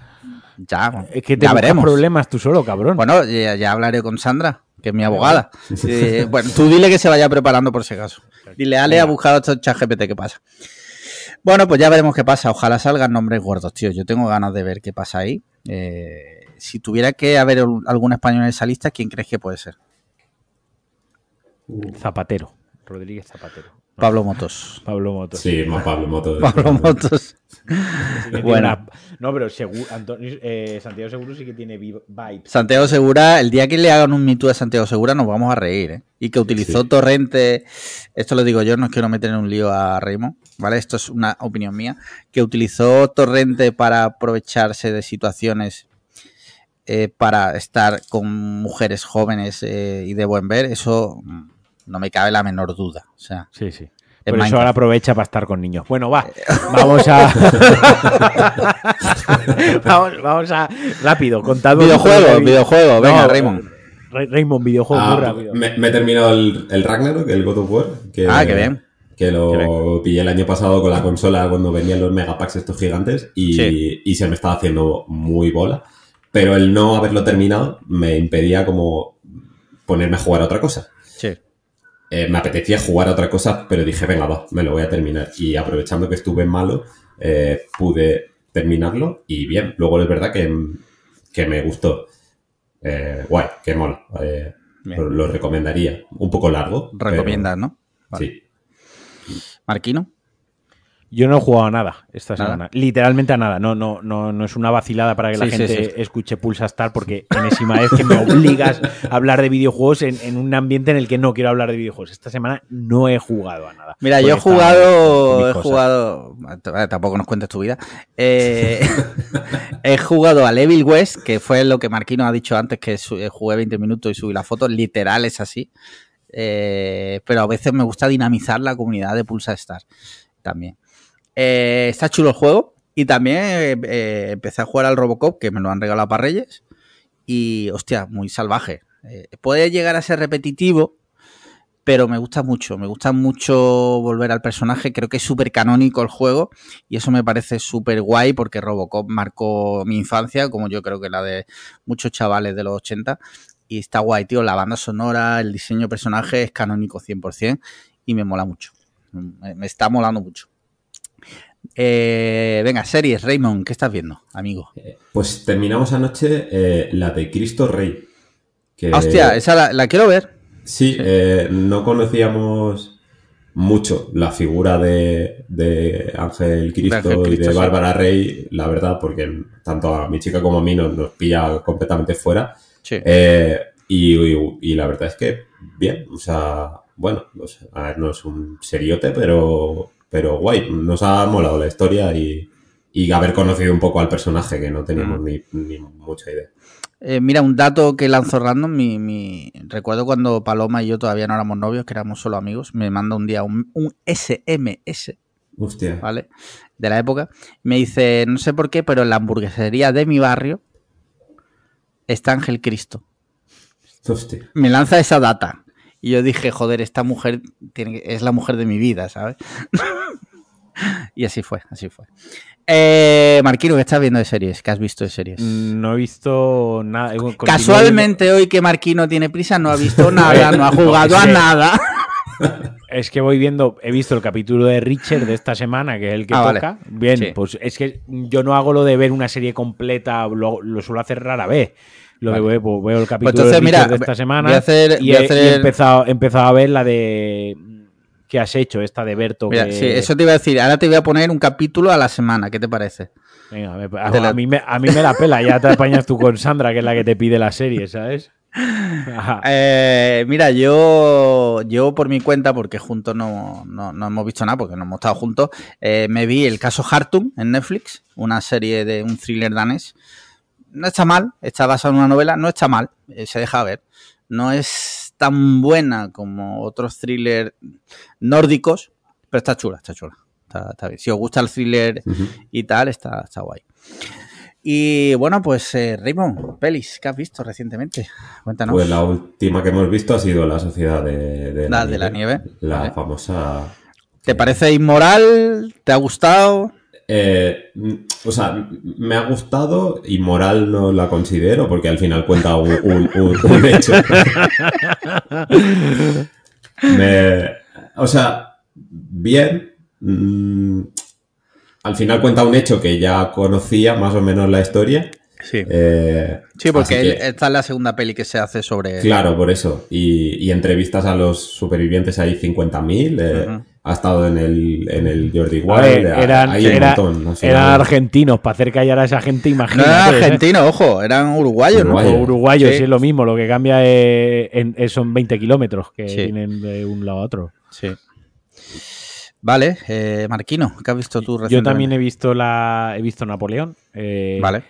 Ya, Es que te ya veremos. problemas tú solo, cabrón. Bueno, ya, ya hablaré con Sandra, que es mi abogada. Eh, bueno, tú dile que se vaya preparando por si acaso. Dile, Ale ha buscado esto en ChatGPT, ¿qué pasa? Bueno, pues ya veremos qué pasa. Ojalá salgan nombres gordos, tío. Yo tengo ganas de ver qué pasa ahí. Eh, si tuviera que haber algún español en esa lista, ¿quién crees que puede ser? Zapatero. Rodríguez Zapatero. No, Pablo Motos. Pablo Motos. Sí, más Pablo Moto. Pablo Motos. Sí una- No, pero seguro, Antonio, eh, Santiago Seguro sí que tiene vi- vibes. Santiago Segura, el día que le hagan un Me Too a Santiago Segura nos vamos a reír, ¿eh? Y que utilizó Sí. Torrente, esto lo digo yo, no quiero meter en un lío a Raymond, ¿vale? Esto es una opinión mía, que utilizó Torrente para aprovecharse de situaciones eh, para estar con mujeres jóvenes eh, y de buen ver, eso mm, no me cabe la menor duda. O sea, Sí, sí. Por eso ahora aprovecha para estar con niños. Bueno, va. Vamos a. vamos, vamos a. Rápido, contad videojuego, videojuego, venga, No, Raymond. Ra- Raymond, videojuego Ah, muy rápido. me, me he terminado el, el Ragnarok, el God of War. Que, Ah, qué bien. Que lo Qué pillé el año pasado con la consola cuando venían los megapacks estos gigantes y, Sí. y se me estaba haciendo muy bola. Pero el no haberlo terminado me impedía como ponerme a jugar a otra cosa. Eh, me apetecía jugar a otra cosa, pero dije, venga, va, me lo voy a terminar. Y aprovechando que estuve malo, eh, pude terminarlo y bien. Luego es verdad que, que me gustó. Eh, guay, que mola. Eh, lo, lo recomendaría. Un poco largo. pero- Recomiendas, ¿no? Vale. Sí. Marquino. Yo no he jugado a nada esta Nada. semana. Literalmente a nada. No, no, no, no es una vacilada para que la Sí, gente sí. escuche Pulsa Star, porque enésima vez que me obligas a hablar de videojuegos en, en un ambiente en el que no quiero hablar de videojuegos. Esta semana no he jugado a nada. Mira, yo he jugado, he jugado, eh, tampoco nos cuentes tu vida. Eh, he jugado a Evil West, que fue lo que Marquino ha dicho antes, que eh, jugué 20 minutos y subí la foto, literal es así. Eh, pero a veces me gusta dinamizar la comunidad de Pulsa Star también. Eh, está chulo el juego y también eh, empecé a jugar al Robocop, que me lo han regalado para Reyes, y hostia, muy salvaje. Eh, puede llegar a ser repetitivo, pero me gusta mucho, me gusta mucho volver al personaje, creo que es súper canónico el juego y eso me parece súper guay porque Robocop marcó mi infancia, como yo creo que la de muchos chavales de los 80 y está guay, tío, la banda sonora, el diseño de personaje es canónico 100% y me mola mucho, me, me está molando mucho. Eh, venga, series, Raymond, ¿qué estás viendo, amigo? Pues terminamos anoche eh, la de Cristo Rey. Que, Hostia, esa la, la quiero ver. Sí, eh, no conocíamos mucho la figura de, de Ángel Cristo, y de sí. Bárbara Rey, la verdad, porque tanto a mi chica como a mí nos, nos pilla completamente fuera. Sí. Eh, y, y- y la verdad es que bien, o sea, bueno, o sea, a ver, no es un seriote, pero, pero guay, nos ha molado la historia y, y haber conocido un poco al personaje que no teníamos Mm. ni, ni mucha idea. Eh, mira, un dato que lanzo random, mi, mi- recuerdo cuando Paloma y yo todavía no éramos novios, que éramos solo amigos, me manda un día un, un SMS, Hostia. ¿vale? De la época. Me dice, no sé por qué, pero en la hamburguesería de mi barrio está Ángel Cristo. Hostia. Me lanza esa data. Y yo dije, joder, esta mujer tiene que- es la mujer de mi vida, ¿sabes? y así fue, así fue. Eh, Marquino, ¿qué estás viendo de series? ¿Qué has visto de series? No he visto nada. eh, Casualmente hoy que Marquino tiene prisa no ha visto nada, no ha jugado a nada. Es que voy viendo, he visto el capítulo de Richard de esta semana, que es el que Ah, vale. toca. Bien, Sí. pues es que yo no hago lo de ver una serie completa, lo, lo suelo hacer rara vez. Lo Vale. veo, pues veo el capítulo entonces, de Richard mira, de esta semana voy a hacer- y, y he hacer- empezado, he empezado a ver la de que has hecho, esta de Berto. Mira, que- sí, eso te iba a decir. Ahora te voy a poner un capítulo a la semana. ¿Qué te parece? Venga, me- a, la- a mí me, a mí me la pela, ya te apañas tú con Sandra, que es la que te pide la serie, ¿sabes? Eh, mira, yo, yo por mi cuenta, porque juntos no, no, no hemos visto nada, porque no hemos estado juntos, eh, me vi el caso Hartung en Netflix, una serie de un thriller danés. No está mal, está basada en una novela, no está mal, eh, se deja ver. No es tan buena como otros thrillers nórdicos, pero está chula, está chula. Está, está bien. Si os gusta el thriller y tal, está, está guay. Y bueno, pues eh, Raymond, pelis, ¿qué has visto recientemente? Cuéntanos. Pues la última que hemos visto ha sido La Sociedad de, de La de la nieve, La vale. famosa. ¿Te parece inmoral? ¿Te ha gustado? Eh, o sea, me ha gustado y moral no la considero porque al final cuenta un, un- un- un hecho. Me- o sea, bien. mm, al final cuenta un hecho que ya conocía más o menos la historia. Sí. eh, Sí, porque así él- que- esta es la segunda peli que se hace sobre... Claro, por eso. Y, y entrevistas a los supervivientes hay 50.000. eh. Ha estado en el, en el Jordi Wild. eran, hay un era- montón. eran argentinos, para hacer callar a esa gente, No imagínate. eran ¿eh? argentinos, ojo, eran uruguayos, ¿no? Uruguayos. O uruguayos, Sí. sí. es lo mismo, lo que cambia es- en- es- son 20 kilómetros que Sí. tienen de un lado a otro. Sí. Vale, eh, Marquino, ¿qué has visto tú Yo recientemente? también he visto la he visto Napoleón. eh, Vale.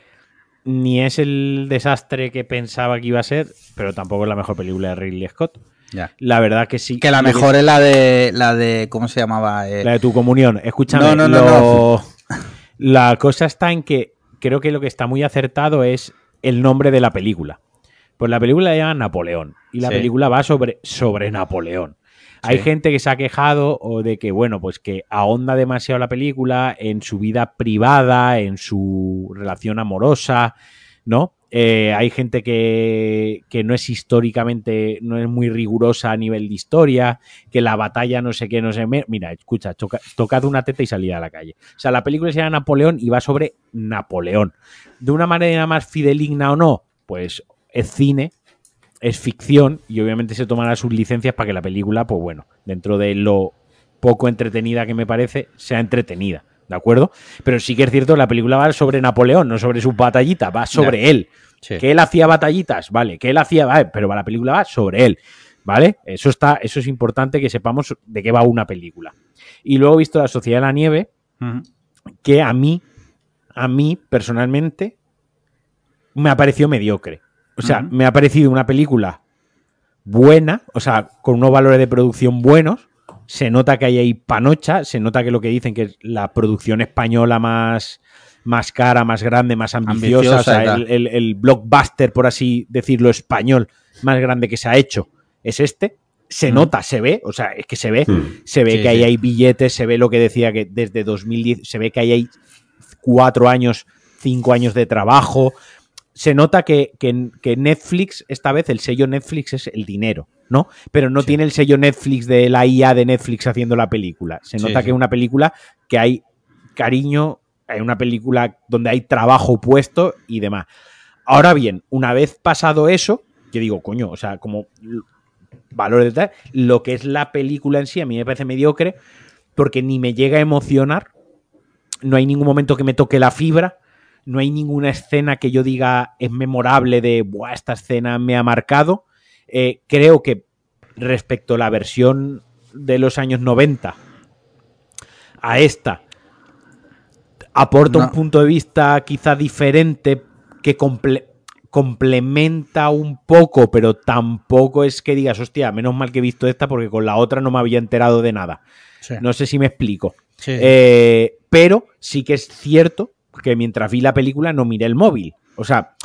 Ni es el desastre que pensaba que iba a ser, pero tampoco es la mejor película de Ridley Scott. Ya. La verdad que sí. Que la mejor es la de, la de, ¿cómo se llamaba? Eh, La de tu comunión. Escúchame, No, no, no, lo- la cosa está en que creo que lo que está muy acertado es el nombre de la película. Pues la película se llama Napoleón y la Sí. película va sobre, sobre Napoleón. Hay gente que se ha quejado o de que, bueno, pues que ahonda demasiado la película en su vida privada, en su relación amorosa, ¿no? Eh, hay gente que, que no es históricamente, no es muy rigurosa a nivel de historia, que la batalla no sé qué, no sé. Mira, escucha, choca- tocad una teta y salid a la calle. O sea, la película se llama Napoleón y va sobre Napoleón. De una manera más fideligna o no, pues es cine, es ficción y obviamente se tomará sus licencias para que la película, pues bueno, dentro de lo poco entretenida que me parece, sea entretenida. ¿De acuerdo? Pero sí que es cierto la película va sobre Napoleón, no sobre sus batallitas, va sobre él. sí. Que él hacía batallitas, vale, que él hacía, vale, pero la película va sobre él, ¿vale? Eso está, eso es importante que sepamos de qué va una película. Y luego he visto La Sociedad de la Nieve, que a mí, a mí personalmente, me ha parecido mediocre. O sea, me ha parecido una película buena, o sea, con unos valores de producción buenos. Se nota que hay ahí panocha, se nota que lo que dicen que es la producción española más, más cara, más grande, más ambiciosa, Ambiciosa o sea, el, el- el blockbuster, por así decirlo, español más grande que se ha hecho es este. Se Ujú. nota, se ve, o sea, es que se ve, Hmm. se ve Sí, que ahí hay billetes, se ve lo que decía que desde 2010, se ve que ahí hay cuatro años, cinco años de trabajo. Se nota que, que- que Netflix, esta vez el sello Netflix es el dinero, ¿no? Pero no tiene el sello Netflix de la IA de Netflix haciendo la película. Se nota sí. que es una película que hay cariño, hay una película donde hay trabajo puesto y demás. Ahora bien, una vez pasado eso, yo digo, coño, o sea, como valores de tal, lo que es la película en sí a mí me parece mediocre porque ni me llega a emocionar, no hay ningún momento que me toque la fibra, no hay ninguna escena que yo diga es memorable de, Buah, esta escena me ha marcado. Eh, creo que respecto a la versión de los años 90, a esta aporta No. un punto de vista quizá diferente que comple- complementa un poco, pero tampoco es que digas, hostia, menos mal que he visto esta porque con la otra no me había enterado de nada. Sí. No sé si me explico. Sí. Eh, pero sí que es cierto que mientras vi la película no miré el móvil. O sea,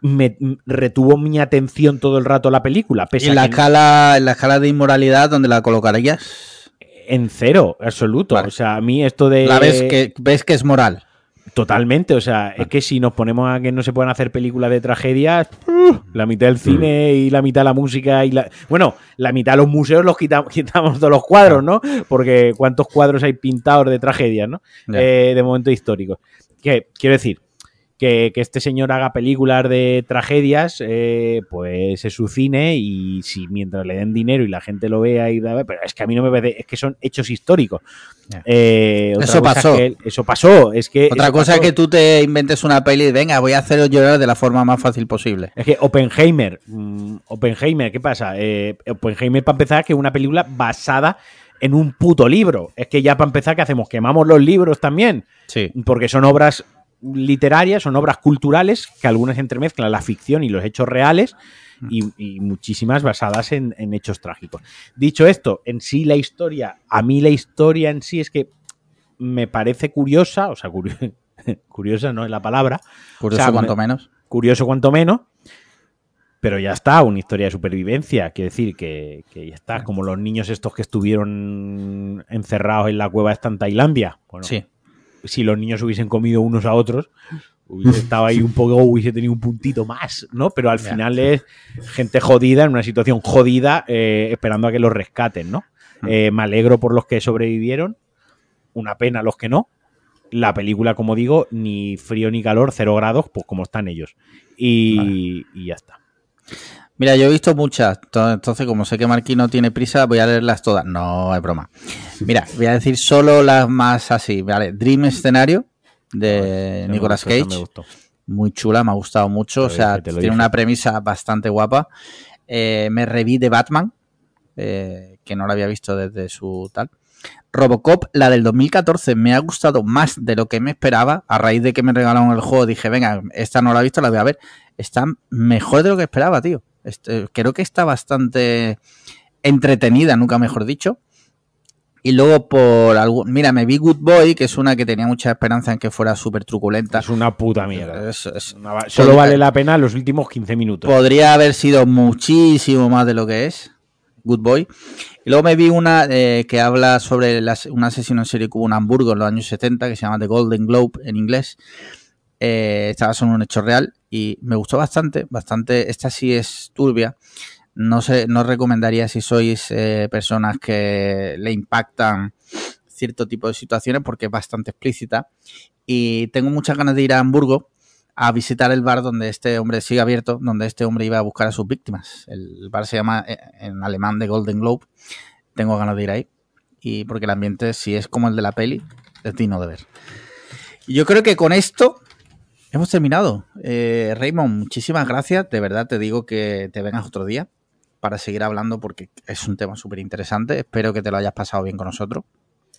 me retuvo mi atención todo el rato la película. Pese ¿Y a en la, no- escala, en la escala de inmoralidad, ¿dónde la colocarías? en cero, absoluto. Vale. O sea, a mí esto de. La ves que, ves que es moral. Totalmente, o sea, es que si nos ponemos a que no se puedan hacer películas de tragedias, ¡uh! la mitad del cine y la mitad de la música y la... Bueno, la mitad de los museos los quitamos, quitamos todos los cuadros, ¿no? Porque cuántos cuadros hay pintados de tragedias, ¿no? Eh, de momentos históricos. Que, quiero decir, que, que este señor haga películas de tragedias, eh, pues es su cine y si mientras le den dinero y la gente lo vea y da- pero es que a mí no me parece, es que son hechos históricos. Eh, Eso pasó. que- eso pasó, es que Otra cosa pasó. es que tú te inventes una peli y venga, voy a haceros llorar de la forma más fácil posible. Es que Oppenheimer, mm, Oppenheimer, ¿qué pasa? Eh, Oppenheimer, para empezar, que es una película basada en un puto libro. Es que ya para empezar, ¿qué hacemos? Quemamos los libros también, Sí. porque son obras literarias, son obras culturales que algunas entremezclan la ficción y los hechos reales y, y muchísimas basadas en, en hechos trágicos. Dicho esto, en sí la historia, a mí la historia en sí es que me parece curiosa, o sea, curio- curiosa no es la palabra, Curioso O sea, cuanto me- menos. curioso cuanto menos, pero ya está, una historia de supervivencia. Quiere decir que, que ya está, como los niños estos que estuvieron encerrados en la cueva esta en Tailandia. Bueno, Sí. si los niños hubiesen comido unos a otros, hubiese estado ahí un poco, hubiese tenido un puntito más, ¿no? Pero al final es gente jodida, en una situación jodida, eh, esperando a que los rescaten, ¿no? Mm. Eh, me alegro por los que sobrevivieron, una pena los que no. La película, como digo, ni frío ni calor, cero grados, pues como están ellos. Y, y ya está. Mira, yo he visto muchas, to- entonces como sé que Marquí no tiene prisa, voy a leerlas todas. No, es broma. Mira, voy a decir solo las más así, ¿vale? Dream Escenario de Me Nicolas Cage. me gustó. Muy chula, me ha gustado mucho. O sea, dije, tiene una premisa bastante guapa. Eh, me reví de Batman, eh, que no la había visto desde su tal. Robocop, la del 2014, me ha gustado más de lo que me esperaba. A raíz de que me regalaron el juego, dije, venga, esta no la he visto, la voy a ver. Está mejor de lo que esperaba, tío. Este, creo que está bastante entretenida, nunca mejor dicho. Y luego por algún... Mira, me vi Good Boy, que es una que tenía mucha esperanza en que fuera súper truculenta. Es una puta mierda. Es- es- Una Solo vale la pena los últimos 15 minutos. podría haber sido muchísimo más de lo que es. Good Boy. Y luego me vi una eh, que habla sobre las- un asesino en serie que hubo en Hamburgo en los años 70, que se llama The Golden Globe en inglés. Eh, esta basada en un hecho real y me gustó bastante, bastante. Esta sí es turbia. No sé, no recomendaría si sois eh, personas que le impactan cierto tipo de situaciones porque es bastante explícita. Y tengo muchas ganas de ir a Hamburgo a visitar el bar donde este hombre sigue abierto, donde este hombre iba a buscar a sus víctimas. El bar se llama eh, en alemán de Golden Globe. Tengo ganas de ir ahí. Y porque el ambiente, si es como el de la peli, es digno de ver. Yo creo que con esto hemos terminado. Eh, Raymond, muchísimas gracias. De verdad te digo que te vengas otro día para seguir hablando porque es un tema súper interesante. Espero que te lo hayas pasado bien con nosotros.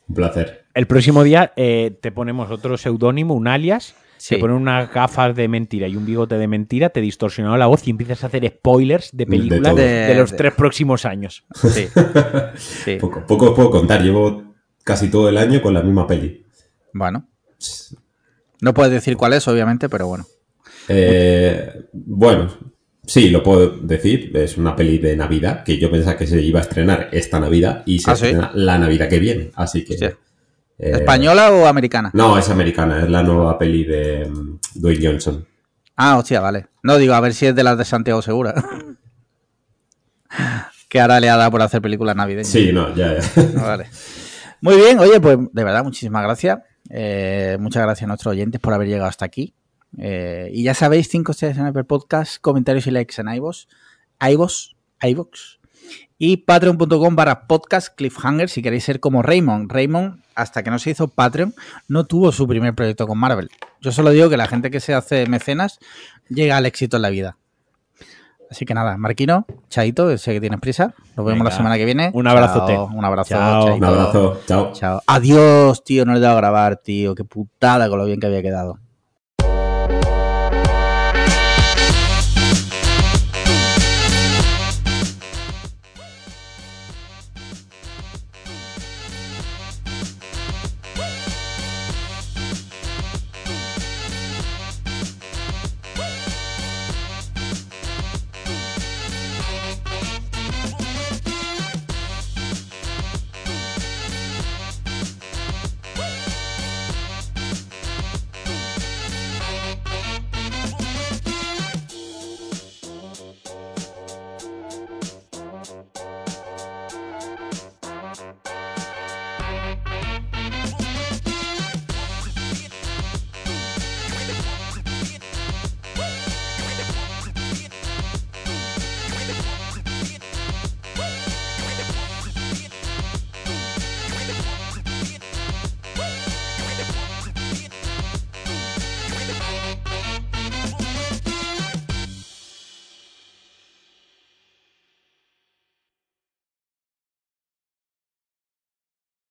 Un placer. El próximo día eh, te ponemos otro seudónimo, un alias. Sí. Te ponen unas gafas de mentira y un bigote de mentira, te distorsionado la voz y empiezas a hacer spoilers de películas de, De- los de- tres próximos años. Sí. Sí. Poco, poco os puedo contar. Llevo casi todo el año con la misma peli. Bueno. No puedes decir cuál es, obviamente, pero bueno. Eh, bueno, sí, lo puedo decir. Es una peli de Navidad que yo pensaba que se iba a estrenar esta Navidad y se ¿Ah, sí? estrena la Navidad que viene. Así que. Eh, ¿Española o americana? No, es americana. Es la nueva peli de mm, Dwayne Johnson. Ah, hostia, vale. No, digo, a ver si es de las de Santiago Segura. que ahora le ha dado por hacer películas navideñas. Sí, no, ya, ya. Vale. Muy bien, oye, pues de verdad, muchísimas gracias. Eh, muchas gracias a nuestros oyentes por haber llegado hasta aquí. Eh, y ya sabéis, cinco estrellas en Apple Podcast, comentarios y likes en iVoox, iVoox, iVoox y patreon.com barra podcast cliffhanger si queréis ser como Raymond. Raymond, hasta que no se hizo Patreon, no tuvo su primer proyecto con Marvel. Yo solo digo que la gente que se hace mecenas llega al éxito en la vida. Así que nada, Marquino, Chaito, sé que tienes prisa. Nos vemos Venga. la semana que viene. Un abrazote. Chao, un abrazo. Chao. Chaito. Un abrazo. Chao. Chao. Adiós, tío. No le he dado a grabar, tío. Qué putada con lo bien que había quedado.